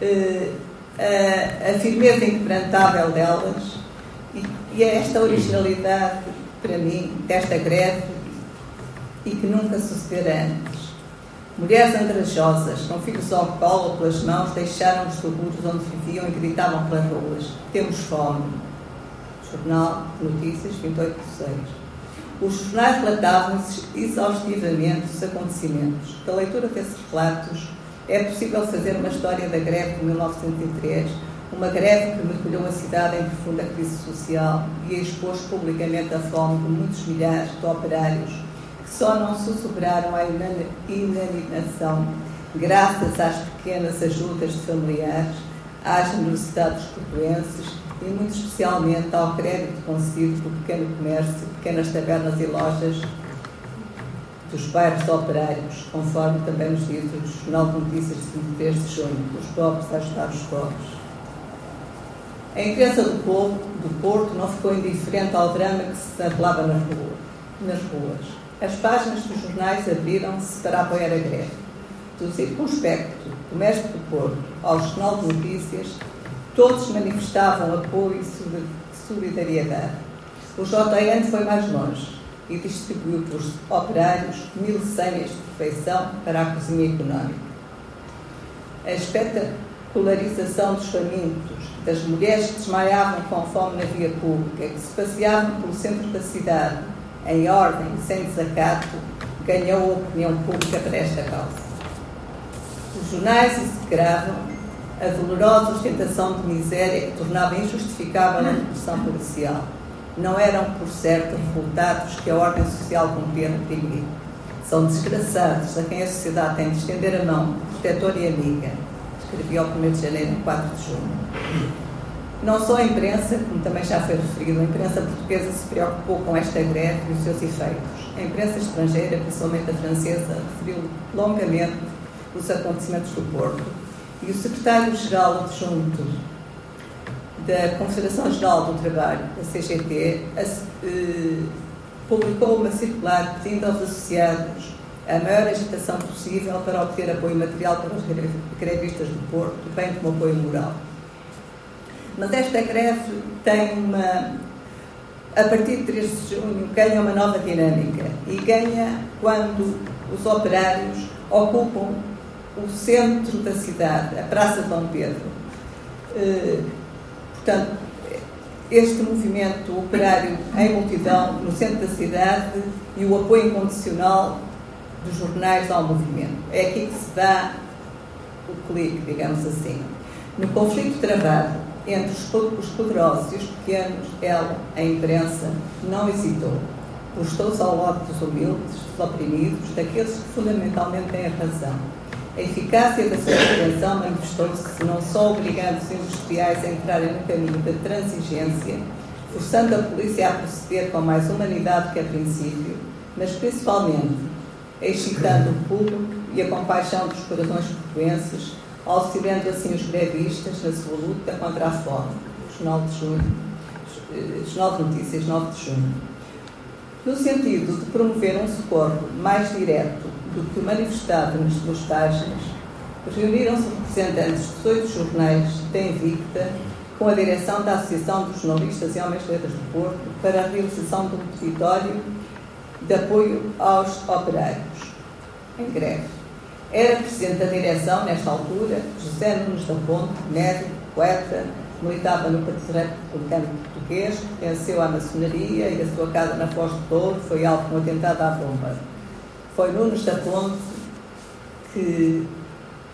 uh, a, a, firmeza inquebrantável delas e, e é esta originalidade, para mim, desta greve e que nunca sucederá antes. Mulheres andrajosas, com filhos ao colo pelas mãos, deixaram os subúrbios onde viviam e gritavam pelas ruas: Temos fome. Jornal de Notícias, 28 de 6. Os jornais relatavam exaustivamente os acontecimentos. Da leitura desses relatos, é possível fazer uma história da greve de 1903, uma greve que mergulhou a cidade em profunda crise social e expôs publicamente a fome de muitos milhares de operários só não sussurraram a inanimação graças às pequenas ajudas familiares, à generosidade dos portuenses e muito especialmente ao crédito concedido pelo pequeno comércio, pequenas tabernas e lojas dos bairros operários, conforme também nos diz o Jornal de Notícias de 23 de junho, os pobres a ajudar os pobres. A imprensa do povo do Porto não ficou indiferente ao drama que se desenrolava nas ruas. Nas ruas as páginas dos jornais abriram-se para apoiar a greve. Do circunspecto do Mestre do Porto ao Jornal de Notícias, todos manifestavam apoio e solidariedade. O JN foi mais longe e distribuiu para os operários mil senhas de perfeição para a cozinha económica. A espetacularização dos famintos, das mulheres que desmaiavam com fome na via pública, que se passeavam pelo centro da cidade em ordem, sem desacato, ganhou a opinião pública para esta causa. Os jornais execravam a dolorosa ostentação de miséria que tornava injustificável a repressão policial. não eram, por certo, resultados que a ordem social cumpria reprimir. São desgraçados a quem a sociedade tem de estender a mão protetora e amiga. Escrevi ao 1 de janeiro, 4 de junho. Não só a imprensa, como também já foi referido, a imprensa portuguesa se preocupou com esta greve e os seus efeitos. A imprensa estrangeira, principalmente a francesa, referiu longamente os acontecimentos do Porto. E o secretário-geral adjunto da Confederação Geral do Trabalho, da CGT, eh, publicou uma circular pedindo aos associados a maior agitação possível para obter apoio material para os grevistas do Porto, bem como apoio moral. Mas esta greve tem uma. A partir de 3 de junho, ganha uma nova dinâmica e ganha quando os operários ocupam o centro da cidade, a Praça de Dom Pedro. Eh, portanto, este movimento operário em multidão no centro da cidade e o apoio incondicional dos jornais ao movimento. É aqui que se dá o clique, digamos assim. No conflito travado entre os poderosos e os pequenos, ela, a imprensa, não hesitou. Postou-se ao lado dos humildes, dos oprimidos, daqueles que fundamentalmente têm a razão. A eficácia da sua intervenção manifestou-se não só obrigando os industriais a entrarem no caminho da transigência, forçando a polícia a proceder com mais humanidade que a princípio, mas principalmente excitando o público e a compaixão dos corações portuenses, auxiliando assim os grevistas na sua luta contra a fome. Jornal de Junho, eh, Jornal de Notícias, 9 de junho. No sentido de promover um socorro mais direto do que manifestado nas páginas, reuniram-se representantes de oito jornais da Invicta com a direção da Associação dos Jornalistas e Homens de Letras do Porto para a realização de um de apoio aos operários em greve. Era presidente da direção, nesta altura, José Nunes da Ponte, médico, poeta, militava no Partido Republicano Português, venceu a maçonaria e a sua casa na Foz de Touro foi alvo de um atentado à bomba. Foi Nunes da Ponte que,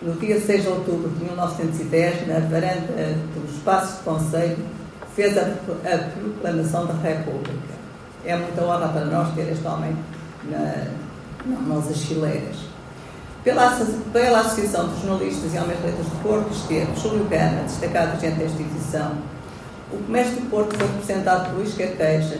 no dia 6 de outubro de 1910, na varanda dos Passos de Conselho, fez a, a proclamação da República. É muita honra para nós ter este homem na, nas nossas fileiras. Pela, pela Associação dos Jornalistas e Homens de Letras de Porto, esteve Júlio Gana, destacado agente da instituição. O comércio de Porto foi representado por Luís Carqueja,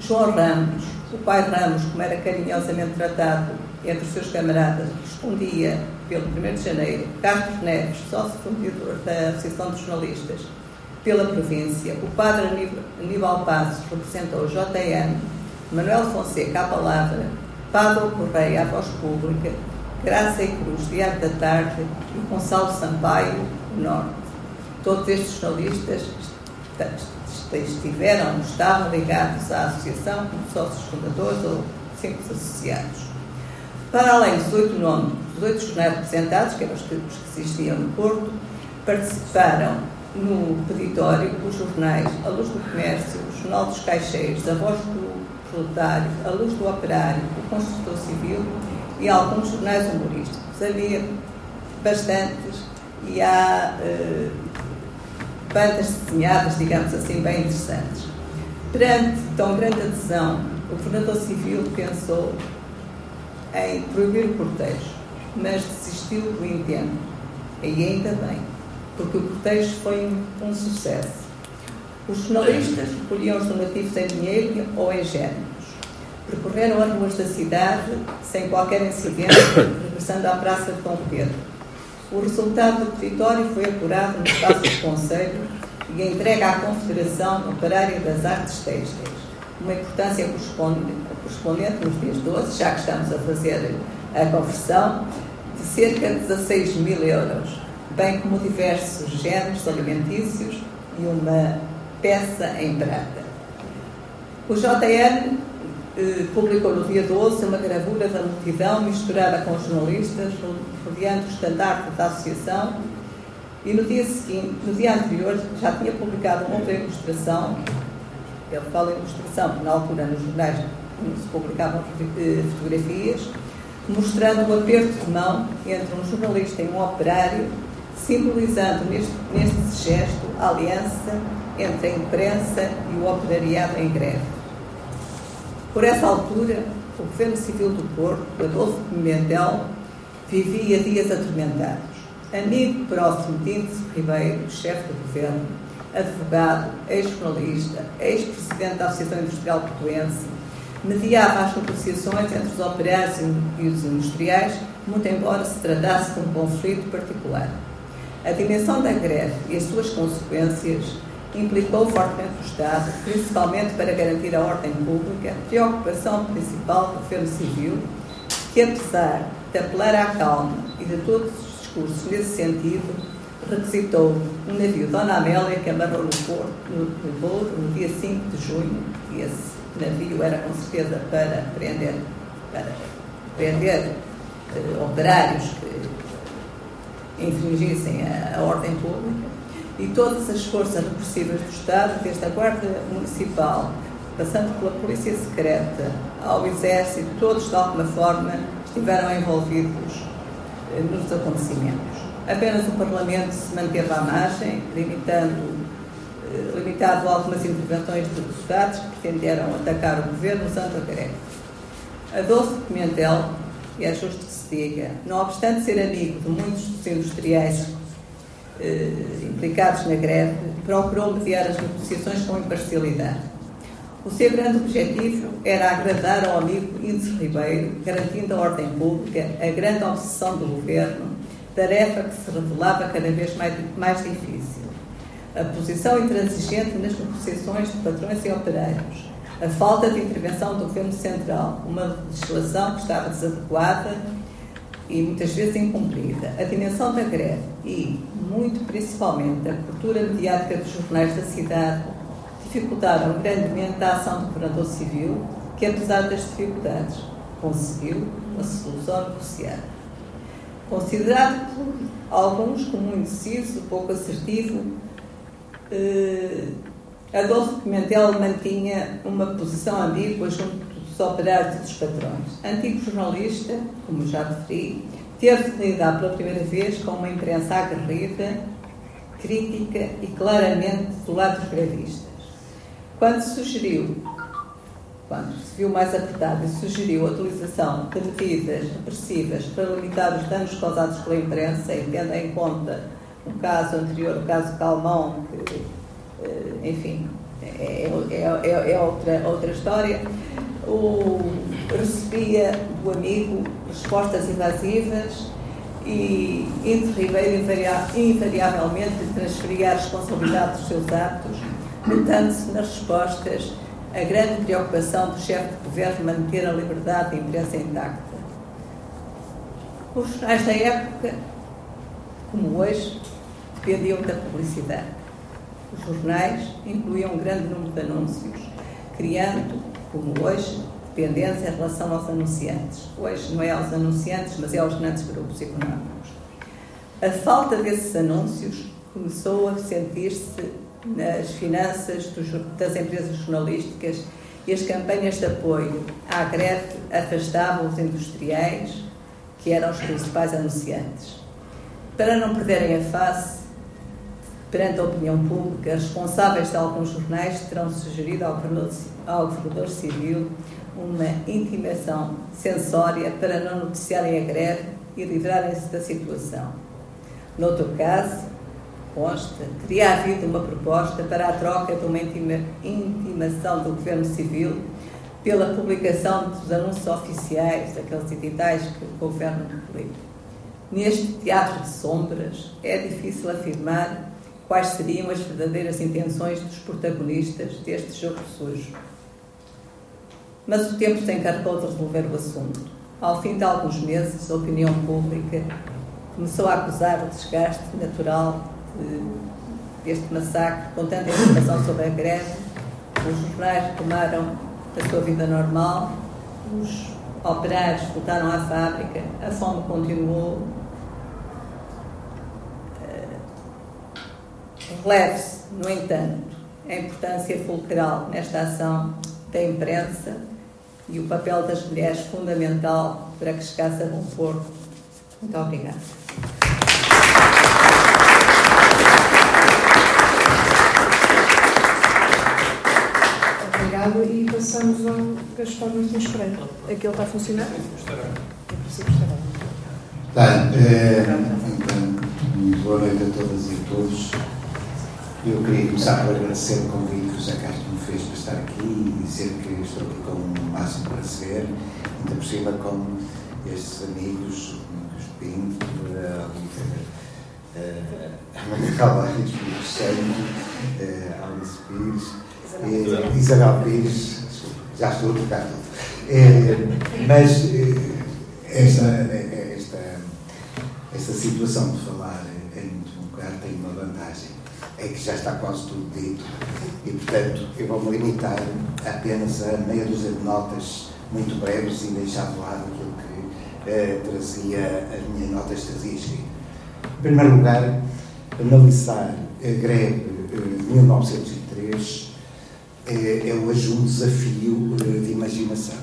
João Ramos, o pai Ramos, como era carinhosamente tratado entre os seus camaradas, respondia pelo 1 de janeiro, Carlos Neves, sócio fundador da Associação dos Jornalistas, pela província, o padre Aníbal Passos representa o JM, Manuel Fonseca a palavra, Padre Correia a voz pública, Graça e Cruz, Diário da Tarde e Gonçalo Sampaio, Norte. Todos estes jornalistas estiveram, estavam ligados à associação como sócios fundadores ou simples associados. Para além dos oito nomes, dos oito jornais representados, que eram os que, existiam no Porto, participaram no peditório os jornais A Luz do Comércio, o Jornal dos Caixeiros, A Voz do Proletário, A Luz do Operário, o Construtor Civil e alguns jornais humorísticos. Havia bastantes e há uh, bandas desenhadas, digamos assim, bem interessantes. Perante tão grande adesão, o governador civil pensou em proibir o cortejo, mas desistiu do intento. E ainda bem, porque o cortejo foi um, sucesso. Os jornalistas recolhiam os donativos em dinheiro ou em géneros. Percorreram as ruas da cidade sem qualquer incidente, regressando à Praça de Dom Pedro. O resultado do território foi apurado no espaço do Conselho e entregue à Confederação Operária das Artes Têxteis, uma importância correspondente nos dias 12, já que estamos a fazer a conversão, de cerca de 16 mil euros, bem como diversos géneros alimentícios e uma peça em prata. O JN eh, publicou no dia 12 uma gravura da multidão misturada com jornalistas, rodeando o estandarte da associação, e no dia seguinte, no dia anterior, já tinha publicado uma outra ilustração, ele fala ilustração, porque na altura nos jornais se publicavam eh, fotografias, mostrando o aperto de mão entre um jornalista e um operário, simbolizando neste, neste gesto a aliança entre a imprensa e o operariado em greve. Por essa altura, o Governo Civil do Porto, Adolfo Pimentel, vivia dias atormentados. Amigo próximo de Índice Ribeiro, chefe do Governo, advogado, ex-jornalista, ex-presidente da Associação Industrial Portuense, mediava as negociações entre os operários e os industriais, muito embora se tratasse de um conflito particular. A dimensão da greve e as suas consequências implicou fortemente o Estado, principalmente para garantir a ordem pública, preocupação principal do governo civil, que apesar de apelar à calma e de todos os discursos nesse sentido, requisitou um navio Dona Amélia que amarrou no Porto, no, no, no dia 5 de junho, e esse navio era com certeza para prender, para prender uh, operários que infringissem a, a ordem pública, e todas as forças repressivas do Estado, desde a Guarda Municipal, passando pela Polícia Secreta, ao Exército, todos de alguma forma estiveram envolvidos eh, nos acontecimentos. Apenas o Parlamento se manteve à margem, limitando, eh, limitado a algumas intervenções de deputados que pretenderam atacar o governo usando a greve. Adolfo Pimentel, e é justo que se diga, não obstante ser amigo de muitos dos industriais eh, implicados na greve, procurou mediar as negociações com imparcialidade. O seu grande objetivo era agradar ao amigo Índice Ribeiro, garantindo a ordem pública, a grande obsessão do governo, tarefa que se revelava cada vez mais, mais difícil. A posição intransigente nas negociações de patrões e operários, a falta de intervenção do governo central, uma legislação que estava desadequada e muitas vezes incumprida, a dimensão da greve e, muito principalmente, a cultura mediática dos jornais da cidade dificultaram grandemente a ação do governador civil, que, apesar das dificuldades, conseguiu uma solução negociada. Considerado por alguns como indeciso, pouco assertivo, eh, Adolfo Pimentel mantinha uma posição ambígua junto dos operários e dos patrões. Antigo jornalista, como já referi, teve de lidar pela primeira vez com uma imprensa aguerrida, crítica e claramente do lado dos grevistas. Quando sugeriu, quando se viu mais apertado e sugeriu a utilização de medidas repressivas para limitar os danos causados pela imprensa e tendo em conta o caso anterior, o caso Calmão, que, eh, enfim, é, é, é, é outra, outra história, o, recebia do amigo respostas evasivas e Inter Ribeiro invariavelmente transferia a responsabilidade dos seus atos metendo-se nas respostas a grande preocupação do chefe de governo manter a liberdade de imprensa intacta. Os jornais da época, como hoje, dependiam da publicidade. Os jornais incluíam um grande número de anúncios, criando, como hoje, dependência em relação aos anunciantes. Hoje não é aos anunciantes, mas é aos grandes grupos económicos. A falta desses anúncios começou a sentir-se nas finanças das empresas jornalísticas e as campanhas de apoio à greve afastavam os industriais, que eram os principais anunciantes. Para não perderem a face perante a opinião pública, responsáveis de alguns jornais terão sugerido ao governador, ao governador civil uma intimação censória para não noticiarem a greve e livrarem-se da situação. Noutro caso, consta, teria havido uma proposta para a troca de uma intima, intimação do Governo Civil pela publicação dos anúncios oficiais, daqueles editais que o Governo publica. Neste teatro de sombras, é difícil afirmar quais seriam as verdadeiras intenções dos protagonistas deste jogo sujo. Mas o tempo se encarregou de resolver o assunto. Ao fim de alguns meses, a opinião pública começou a acusar o desgaste natural deste massacre, com tanta informação sobre a greve, os jornais tomaram a sua vida normal, os operários voltaram à fábrica, a fome continuou. Eh, releve-se, no entanto, a importância fulcral nesta ação da imprensa e o papel das mulheres fundamental para que chegasse a bom porto. Muito obrigada. obrigado e passamos ao Gaspar Martins Pereira. Aquele está a funcionar? Bem, é, então, boa noite a todas e a todos. Eu queria começar por agradecer o convite que o José Castro me fez para estar aqui e dizer que estou aqui com o máximo prazer, ainda por cima com estes amigos, Domingos Pinto, a Manuel Calais, Pedro Santo, Alice Pires, Isabel Pires, já estou a tocar tudo. É, mas esta, esta, esta situação de falar em muito lugar tem uma vantagem, é que já está quase tudo dito e, portanto, eu vou-me limitar apenas a meia dúzia de notas muito breves e deixar de lado aquilo que eh, trazia, as minhas notas trazia escrito. Em primeiro lugar, analisar a greve eh, de 1903 é, é hoje um desafio eh, de imaginação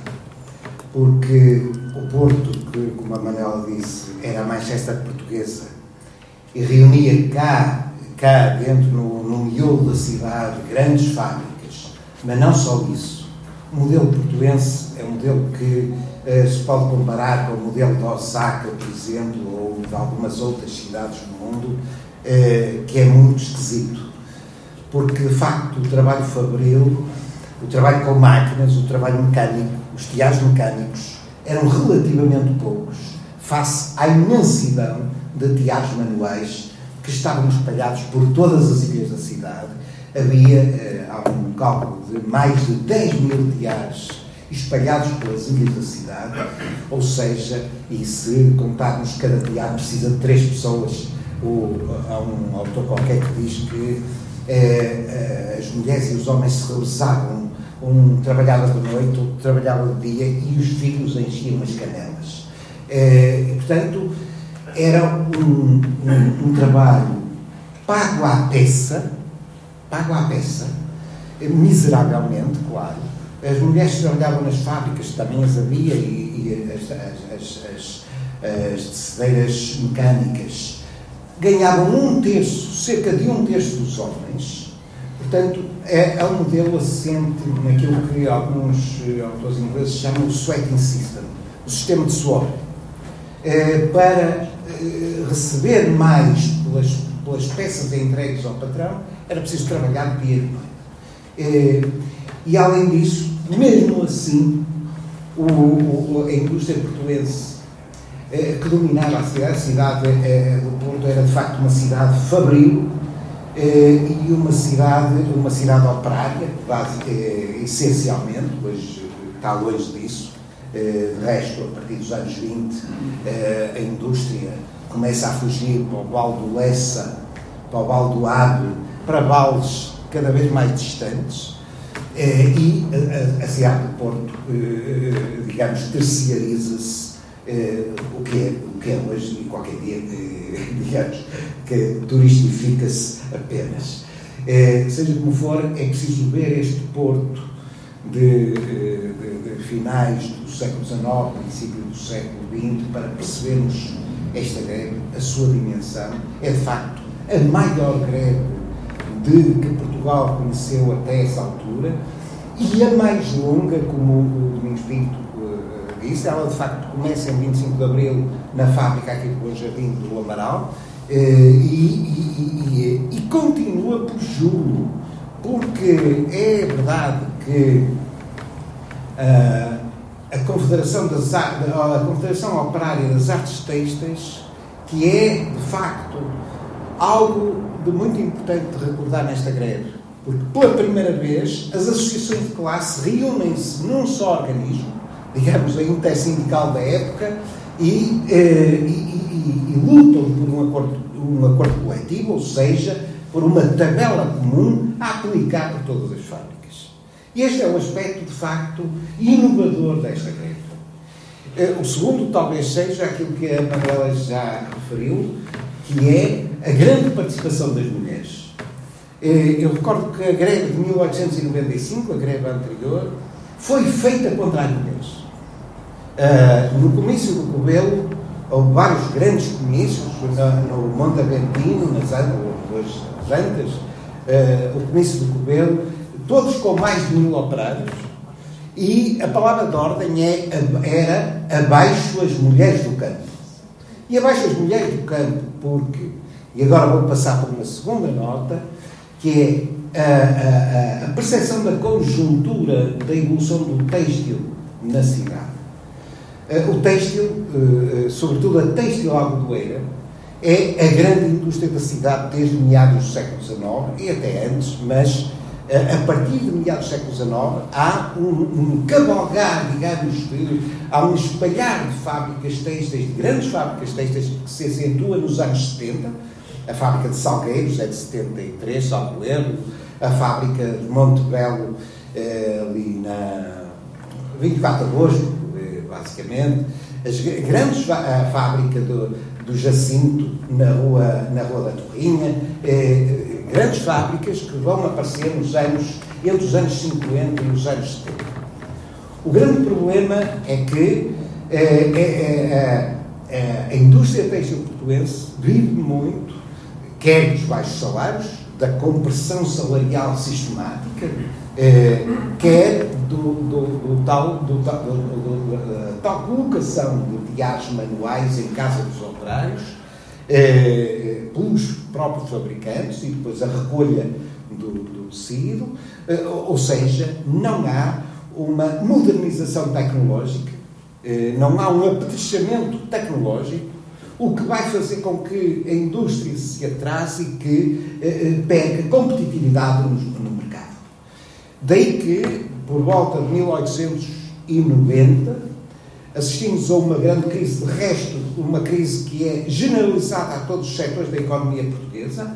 porque o Porto, que, como a Manuela disse, era a Manchester portuguesa e reunia cá, cá dentro, no, no miolo da cidade, grandes fábricas, mas não só isso. O modelo portuense é um modelo que eh, se pode comparar com o modelo de Osaka, por exemplo, ou de algumas outras cidades do mundo, eh, que é muito esquisito. Porque, de facto, o trabalho fabril, o trabalho com máquinas, o trabalho mecânico, os tiares mecânicos eram relativamente poucos face à imensidão de tiares manuais que estavam espalhados por todas as ilhas da cidade. Havia eh, há um cálculo de mais de 10 mil tiares espalhados pelas ilhas da cidade, ou seja, e se contarmos cada tiar precisa de três pessoas, ou, há um autor qualquer que diz que eh, as mulheres e os homens se realizavam um trabalhava de noite, outro trabalhava de dia e os filhos enchiam as canelas. Eh, portanto, era um, um, um, trabalho pago à peça, pago à peça, miseravelmente, claro. As mulheres trabalhavam nas fábricas também as havia e, e as, as, as, as tecedeiras mecânicas ganhavam um terço, cerca de um terço dos homens. Portanto, é, é um modelo assente naquilo que alguns eh, autores ingleses chamam o sweating system, o sistema de suor. É, para receber mais pelas, pelas peças entregues ao patrão, era preciso trabalhar de e de noite. É, e além disso, mesmo assim, o, o, a indústria portuense é, que dominava a cidade, a cidade do Porto era de facto uma cidade fabril, eh, e uma cidade, uma cidade operária, base, eh, essencialmente, pois está longe disso. Eh, de resto, a partir dos anos 20, a indústria começa a fugir para o Val do Lessa, para o Val do Abre, para vales cada vez mais distantes. E a, cidade do Porto, digamos, terciariza-se o, que é, o que é hoje e qualquer dia, digamos, que turistifica-se apenas. Seja como for, é preciso ver este Porto de, de, de, finais do século XIX, princípio do século XX, para percebermos esta greve, a sua dimensão. É de facto a maior greve de que Portugal conheceu até essa altura e a mais longa, como o Domingos Pinto uh, disse. Ela de facto começa em 25 de Abril na fábrica aqui do Bom Jardim do Amaral eh, e, e, e, e, continua por julho, porque é verdade que uh, a Confederação, das, a Confederação Operária das Artes Têxteis, que é de facto algo de muito importante de recordar nesta greve, porque pela primeira vez as associações de classe reúnem-se num só organismo, digamos a intersindical da época, e, eh, e e, e, lutam por um acordo, um acordo coletivo, ou seja, por uma tabela comum a aplicar por todas as fábricas. Este é um aspecto, de facto, inovador desta greve. Eh, o segundo talvez seja aquilo que a Manuela já referiu, que é a grande participação das mulheres. Eh, eu recordo que a greve de 1895, a greve anterior, foi feita contra as mulheres. Eh, no comício do Cobelo, houve vários grandes comícios no Monte Aventino, nas Antas, o comício do Cobelo, todos com mais de mil operários, e a palavra de ordem é, era abaixo as mulheres do campo. E abaixo as mulheres do campo, porque, e agora vou passar por uma segunda nota, que é a, a, a percepção da conjuntura da evolução do têxtil na cidade. Eh, o têxtil, eh, eh, sobretudo a têxtil algodoeira, é a grande indústria da cidade desde meados do século XIX e até antes, mas a partir de meados do século XIX há um, um cavalgar, digamos, de, há um espalhar de fábricas têxteis, de grandes fábricas têxteis que se acentua nos anos 70. A fábrica de Salgueiros é de 73, salvo erro. A fábrica de Montebello, ali na 24 de agosto, basicamente. As grandes, a fábrica do, do Jacinto, na rua, na rua da Torrinha, eh, grandes fábricas que vão aparecer nos anos, entre os anos 50 e os anos 70. O grande problema é que eh, eh, eh, a indústria têxtil portuense vive muito, quer dos baixos salários, da compressão salarial sistemática, quer do, do, do tal, do, tal colocação de diários manuais em casa dos operários eh, pelos próprios fabricantes e depois a recolha do, do eh, ou seja, não há uma modernização tecnológica, eh, não há um apetrechamento tecnológico, o que vai fazer com que a indústria se atrase e que eh, eh perca competitividade no, no Daí que, por volta de 1890, assistimos a uma grande crise, de resto, uma crise que é generalizada a todos os setores da economia portuguesa,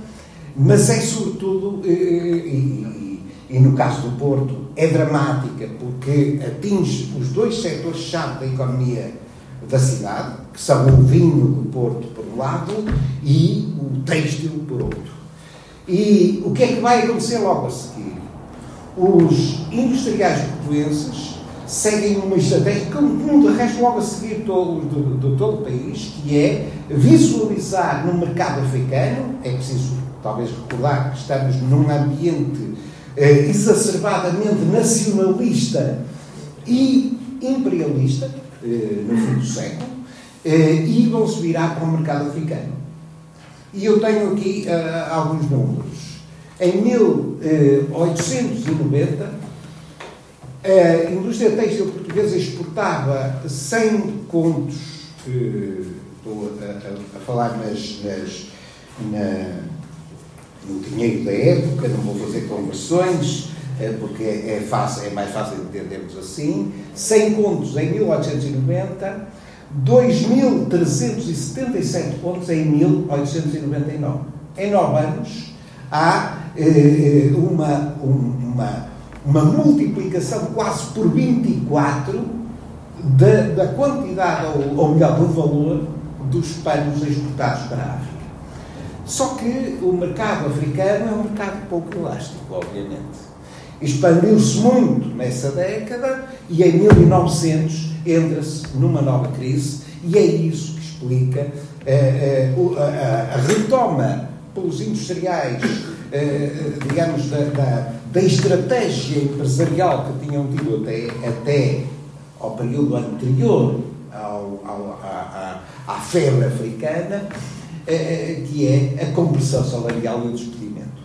mas é sobretudo, e, e, e no caso do Porto, é dramática porque atinge os dois setores-chave da economia da cidade, que são o vinho do Porto por um lado e o têxtil por outro. E o que é que vai acontecer logo a seguir? os industriais portuenses seguem uma estratégia, como de resto logo a seguir todo, do, do todo o país, que é visualizar no mercado africano, é preciso talvez recordar que estamos num ambiente eh, exacerbadamente nacionalista e imperialista, eh, no fim do século, eh, e vão se virar para o mercado africano. E eu tenho aqui uh, alguns números. Em 1890, a indústria têxtil portuguesa exportava 100 contos, estou a, a, a falar nas, nas, na, no dinheiro da época, não vou fazer conversões, eh, porque é, fácil, é mais fácil de entendermos assim, 100 contos em 1890, 2.377 pontos em 1899. Em 9 anos, há eh, eh, uma, uma, uma multiplicação quase por 24 da, da quantidade, ou, ou melhor, do valor dos panos exportados para a África. Só que o mercado africano é um mercado pouco elástico, obviamente. Expandiu-se muito nessa década e em 1900 entra-se numa nova crise e é isso que explica eh, eh, a, a, retoma pelos industriais eh, digamos, da, da, da, estratégia empresarial que tinham tido até, até ao período anterior ao, ao, à, à, febre africana, eh, eh, que é a compressão salarial e o despedimento.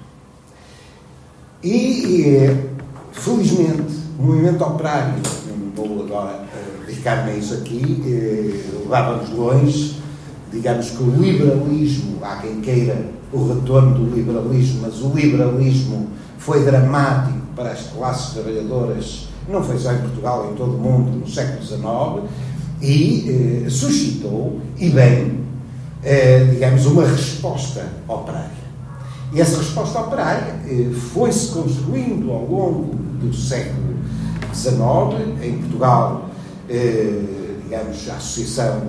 E, felizmente, o movimento operário, não vou agora dedicar-me a isso aqui, levava-nos longe, digamos que o liberalismo, há quem queira o retorno do liberalismo, mas o liberalismo foi dramático para as classes trabalhadoras, não foi só em Portugal, em todo o mundo, no século XIX, e eh, suscitou, e bem, eh, digamos, uma resposta operária. E essa resposta operária eh, foi-se construindo ao longo do século XIX, em Portugal, eh, digamos, a Associação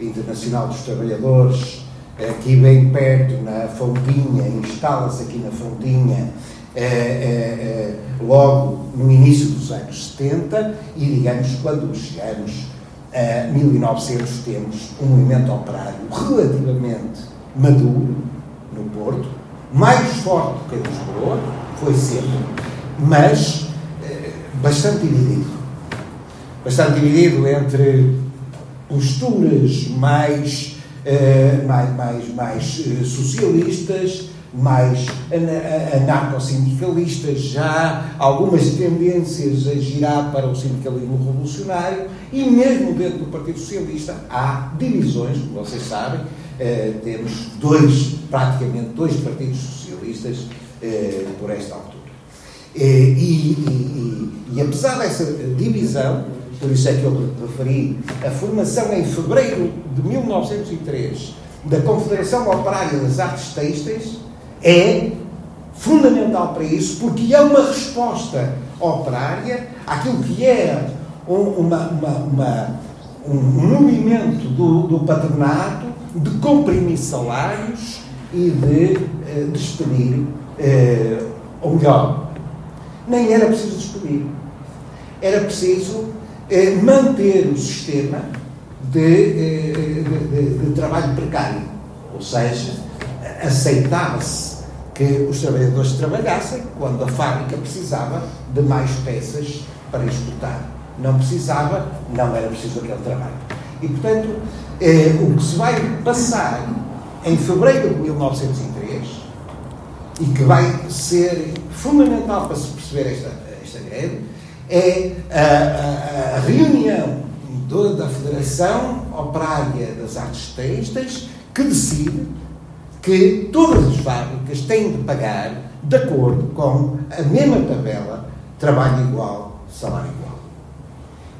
Internacional dos Trabalhadores aqui bem perto, na Fontinha, instala-se aqui na Fontinha é, é, é, logo no início dos anos 70 e, digamos, quando chegamos a 1900 temos um movimento operário relativamente maduro no Porto, mais forte do que em Lisboa, foi sempre, mas bastante dividido. Bastante dividido entre posturas mais, mais, mais, mais socialistas mais anarcossindicalistas, já algumas tendências a girar para o sindicalismo revolucionário e mesmo dentro do Partido Socialista há divisões, como vocês sabem, eh, temos dois, praticamente dois partidos socialistas eh, por esta altura. Eh, e, e, e, e apesar dessa divisão, por isso é que eu referi a formação em fevereiro de 1903 da Confederação Operária das Artes Têxteis, é fundamental para isso, porque é uma resposta operária àquilo que era uma, uma, uma, um movimento do, do patronato de comprimir salários e de uh, despedir, uh, ou melhor, nem era preciso despedir, era preciso uh, manter o sistema de, de, de, de trabalho precário, ou seja, aceitava-se que os trabalhadores trabalhassem quando a fábrica precisava de mais peças para exportar. Não precisava, não era preciso aquele trabalho. E, portanto, eh, o que se vai passar em fevereiro de 1903 e que vai ser fundamental para se perceber esta, esta greve é a, a, a reunião da Federação Operária das Artes Têxteis que decide que todas as fábricas têm de pagar de acordo com a mesma tabela trabalho igual, salário igual.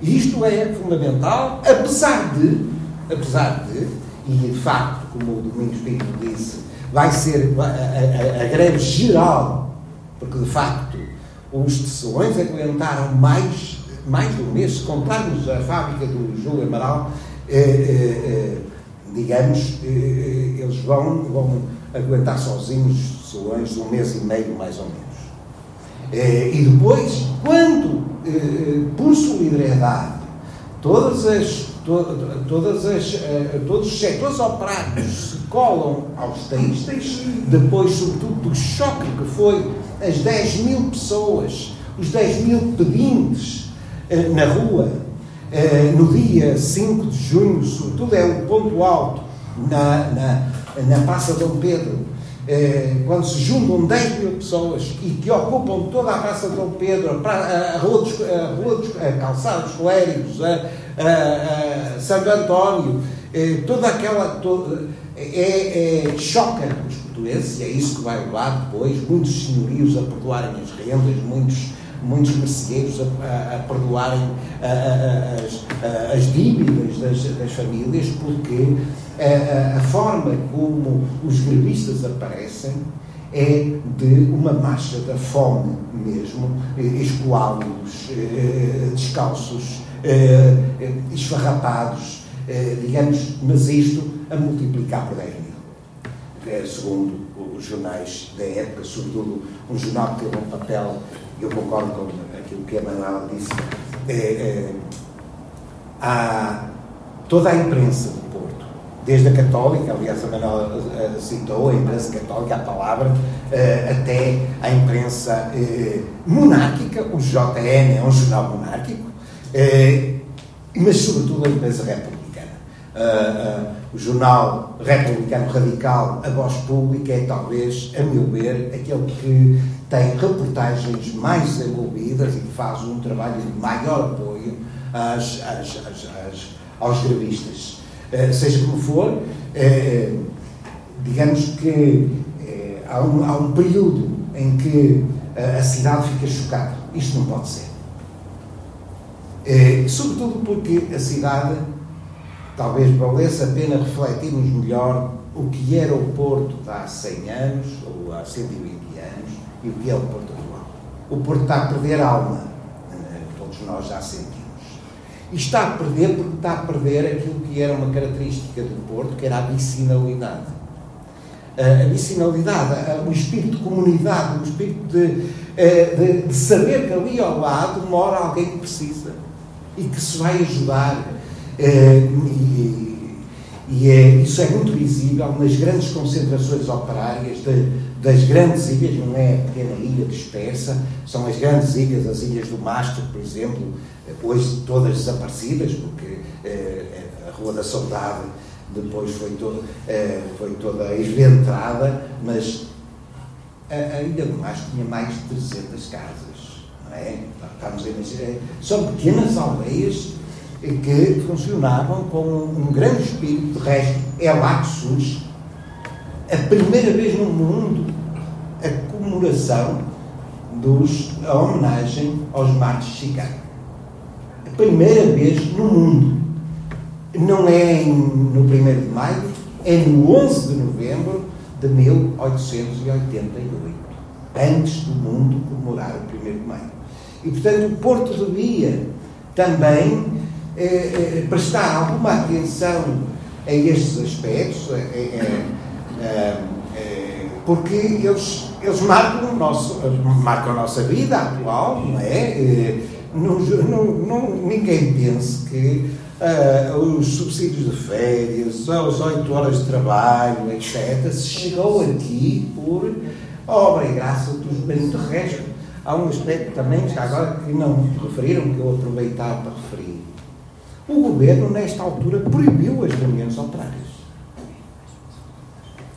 E isto é fundamental, apesar de, apesar de, e de facto, como o Domingos Pinto disse, vai ser a, a, a greve geral, porque de facto os tecelões aguentaram mais, mais de um mês, se contarmos a fábrica do Júlio Amaral, eh, eh, eh, digamos, eh, eh, eles vão, vão aguentar sozinhos soões um mês e meio, mais ou menos. Eh, e depois, quando, por solidariedade, todas as, todas as, todos os setores operários se colam aos têxteis, depois, sobretudo, do choque que foi as 10 mil pessoas, os 10 mil pedintes na rua, eh, no dia 5 de junho, sobretudo é o ponto alto na, na, na Praça Dom Pedro, eh, quando se juntam 10 mil pessoas e que ocupam toda a Praça Dom Pedro, a, Rua dos, a, Rua dos a Calçada dos Coléricos, a, a, a Santo António, eh, toda aquela. Toda, é, é, choca os portugueses e é isso que vai levar depois muitos senhorios a perdoarem as rendas, muitos muitos merceeiros a, a, a perdoarem a, as, as, dívidas das, das, famílias, porque a, forma como os grevistas aparecem é de uma marcha da fome mesmo, escoados, eh, descalços, esfarrapados, digamos, mas isto a multiplicar por 10 mil. Segundo os jornais da época, sobretudo um jornal que teve um papel eu concordo com aquilo que a Manuela disse, é, é, há toda a imprensa do Porto, desde a católica, aliás a Manuela uh, citou a imprensa católica, a palavra, uh, até a imprensa uh, monárquica, o JN é um jornal monárquico, mas sobretudo a imprensa republicana. O jornal republicano radical, a voz pública, é talvez, a meu ver, aquele que tem reportagens mais desenvolvidas e que faz um trabalho de maior apoio às, às, às, aos grevistas. Uh, seja como for, uh, digamos que uh, há, um, há, um, período em que a cidade fica chocada. Isto não pode ser. sobretudo porque a cidade, talvez valesse a pena refletirmos melhor o que era o Porto há 100 anos ou há 120 e o que é o Porto atual. O Porto está a perder alma, eh, todos nós já sentimos. E está a perder porque está a perder aquilo que era uma característica do Porto, que era a vicinalidade. A vicinalidade, o espírito de comunidade, o espírito de, eh, de, de saber que ali ao lado mora alguém que precisa e que se vai ajudar. Eh, e, E é, isso é muito visível nas grandes concentrações operárias de, das grandes ilhas, não é a pequena ilha dispersa, são as grandes ilhas, as ilhas do Mastro, por exemplo, hoje todas desaparecidas, porque eh, a Rua da Saudade depois foi, todo, eh, foi toda esventrada, mas a, a Ilha do Mastro tinha mais de 300 casas, não é? Estamos a imaginar. São pequenas aldeias que funcionavam com um grande espírito, de resto, é lá que surge a primeira vez no mundo a comemoração dos, a homenagem aos martes de Chicago. A primeira vez no mundo. Não é no 1 de maio, é no 11 de novembro de 1888, antes do mundo comemorar o 1 de maio. E, portanto, o Porto devia também é, é, prestar alguma atenção a estes aspectos, é, porque eles, eles marcam, o nosso, marcam a nossa vida atual, não é? Não, não, não, ninguém pense que os subsídios de férias, as 8 horas de trabalho, etc., se chegou aqui por obra e graça dos bens de resto. Há um aspecto também, já agora, que não referiram, que eu aproveitava para referir. O governo, nesta altura, proibiu as reuniões operárias.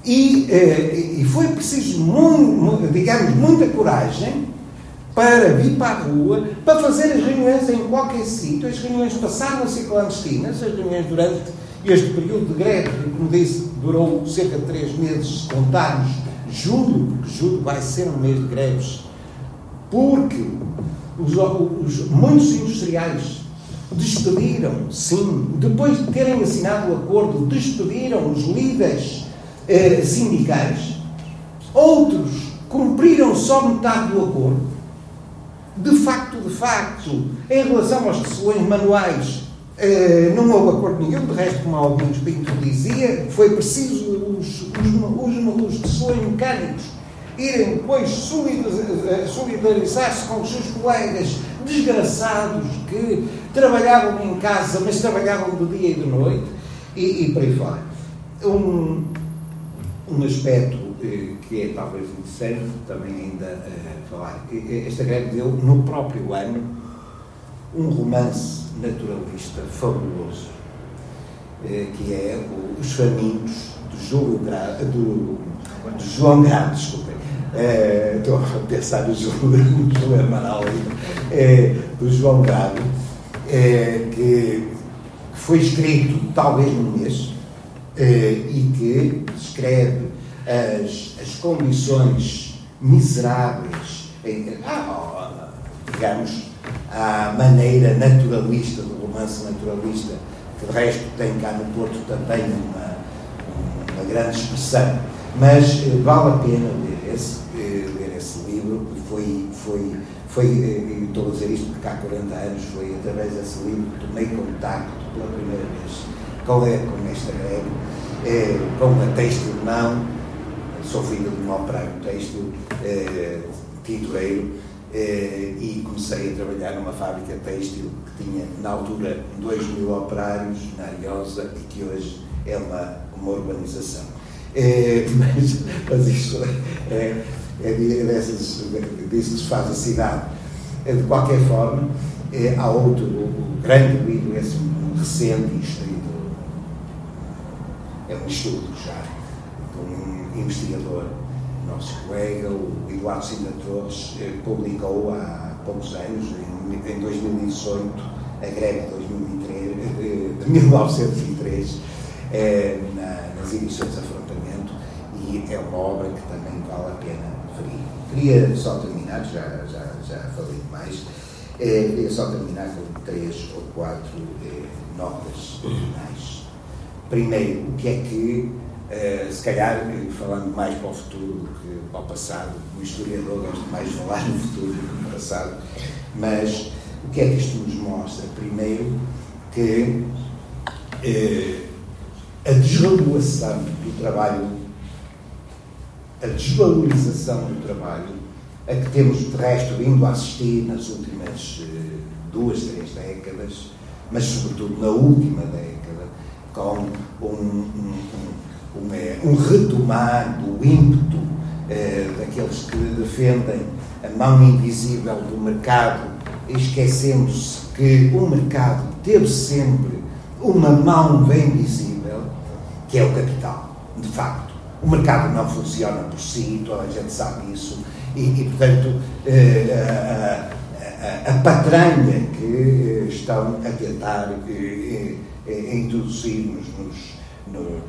E, eh, e foi preciso, digamos, muita coragem para vir para a rua, para fazer as reuniões em qualquer sítio. As reuniões passaram a ser clandestinas, as reuniões durante este período de greve, que, como disse, durou cerca de três meses, se contarmos julho, porque julho vai ser um mês de greves, porque os, os, muitos industriais despediram, sim, depois de terem assinado o acordo, despediram os líderes eh, sindicais. Outros cumpriram só metade do acordo. De facto, de facto, em relação aos tecelões manuais, eh, não houve acordo nenhum, de resto, como alguns Pinto dizia, foi preciso os, os, os, mecânicos irem depois eh, solidarizar-se com os seus colegas desgraçados que trabalhavam em casa, mas trabalhavam de dia e de noite, e, e por aí fora. Um, um aspecto eh, que é talvez interessante também ainda eh, falar, esta greve deu no próprio ano um romance naturalista fabuloso, eh, que é Os Famintos de Júlio Gra, do, de João Grado, desculpem. Estou a pensar no Júlio, Júlio Amaral, do João Grado, é, que foi escrito talvez num mês é, e que descreve as, as condições miseráveis, em, ah, digamos, à maneira naturalista, do romance naturalista, que de resto tem cá no Porto também uma, uma grande expressão. Mas eh, vale a pena ler esse, eh, ler esse livro, foi, foi, eh, e estou a dizer isto porque há 40 anos foi através desse livro que tomei contacto pela primeira vez com, com esta greve, é, com a têxtil não, sou filho de um operário têxtil, é, tintureiro, é, e comecei a trabalhar numa fábrica têxtil que tinha, na altura, 2 mil operários na Ariosa e que hoje é uma, uma urbanização. É, mas, mas isto é, é, dessas, disso que se faz a cidade. É, de qualquer forma, é, há outro, o, grande livro, esse recente, escrito, é um estudo já, de um investigador, nosso colega, o Eduardo Sinda Torres, eh, publicou há poucos anos, em, em 2018, a greve de, 2003, eh, de 1903, eh, na, nas edições Afrontamento, e é uma obra que também vale a pena Queria só terminar, já, já, já falei demais, eh, queria só terminar com três ou quatro eh, notas finais. Primeiro, o que é que Uh, se calhar, falando mais para o futuro do que para o passado, o historiador gosta mais de falar no futuro do que no passado, mas o que é que isto nos mostra? Primeiro, que uh, a desvalorização do trabalho, a desvalorização do trabalho, a que temos de resto vindo a assistir nas últimas uh, duas, três décadas, mas sobretudo na última década, com um, um, um, um retomar do ímpeto eh, daqueles que defendem a mão invisível do mercado, esquecendo-se que o mercado teve sempre uma mão bem visível, que é o capital, de facto. O mercado não funciona por si, toda a gente sabe isso, e, e portanto, eh, a, a, a, patranha que estão a tentar eh, eh, introduzir-nos nos,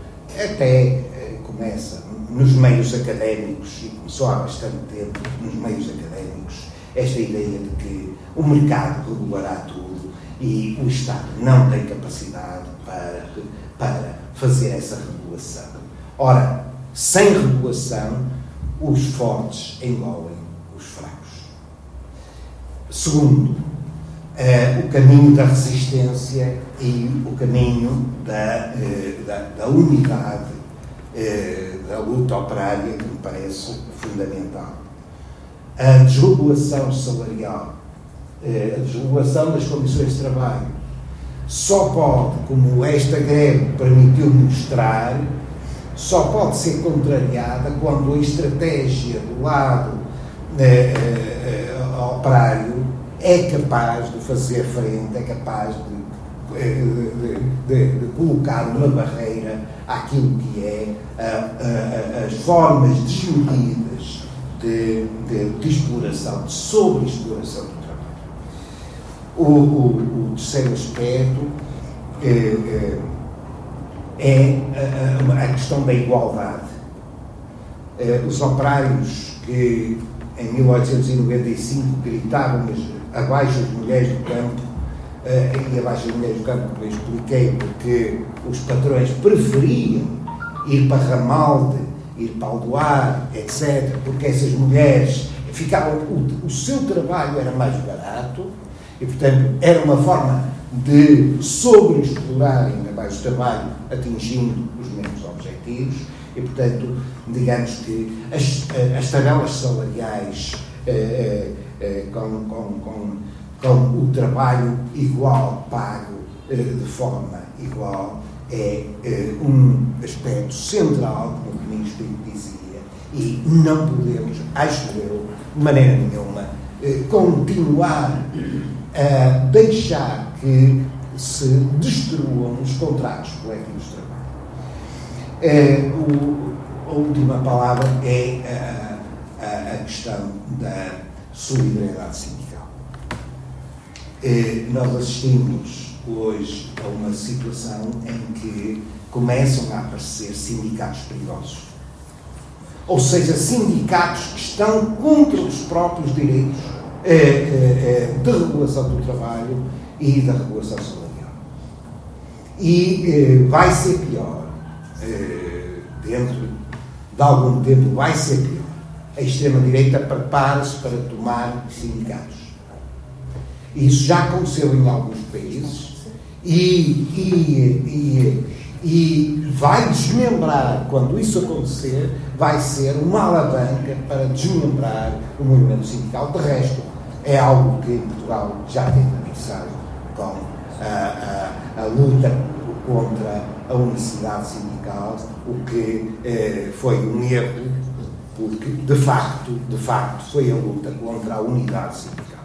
até começa nos meios académicos, e começou há bastante tempo nos meios académicos, esta ideia de que o mercado regulará tudo e o Estado não tem capacidade para, para fazer essa regulação. Ora, sem regulação, os fortes engolem os fracos. Segundo, eh, o caminho da resistência e o caminho da, eh, da, da unidade eh, da luta operária que me parece fundamental. A desregulação salarial, a desregulação das condições de trabalho, só pode, como esta greve permitiu mostrar, só pode ser contrariada quando a estratégia do lado eh, eh, operário é capaz de fazer frente, é capaz de, de, de, de colocar uma barreira àquilo que é a, a, as formas desmedidas de, de, exploração, de sobre-exploração do trabalho. O, o, o terceiro aspecto é, é a, a, questão da igualdade. É, os operários que em 1895 gritavam abaixo as mulheres do campo e abaixo as mulheres do campo, eu expliquei porque os patrões preferiam ir para Ramalde, ir para Aldoar, etc., porque essas mulheres ficavam, o, o seu trabalho era mais barato e, portanto, era uma forma de sobreexplorar ainda mais o trabalho, atingindo os mesmos objetivos e, portanto, digamos que as, as tabelas salariais eh, eh, com, com, com, com o trabalho igual pago eh, de forma igual é eh, um aspecto central, como o Pinto dizia, e não podemos, acho eu, de maneira nenhuma, eh, continuar a deixar que se destruam os contratos coletivos de trabalho. É, o, a última palavra é a, a, a questão da solidariedade sindical. É, nós assistimos hoje a uma situação em que começam a aparecer sindicatos perigosos. Ou seja, sindicatos que estão contra os próprios direitos é, é, é, de regulação do trabalho e da regulação salarial. E vai ser pior, dentro de algum tempo, vai ser pior. A extrema-direita prepara-se para tomar sindicatos. Isso já aconteceu em alguns países e, e, e, e vai desmembrar, quando isso acontecer, vai ser uma alavanca para desmembrar o movimento sindical. De resto, é algo que em Portugal já tem começado com a, a, a, luta contra a unicidade sindical, o que eh, foi um erro, porque de facto, de facto foi a luta contra a unidade sindical.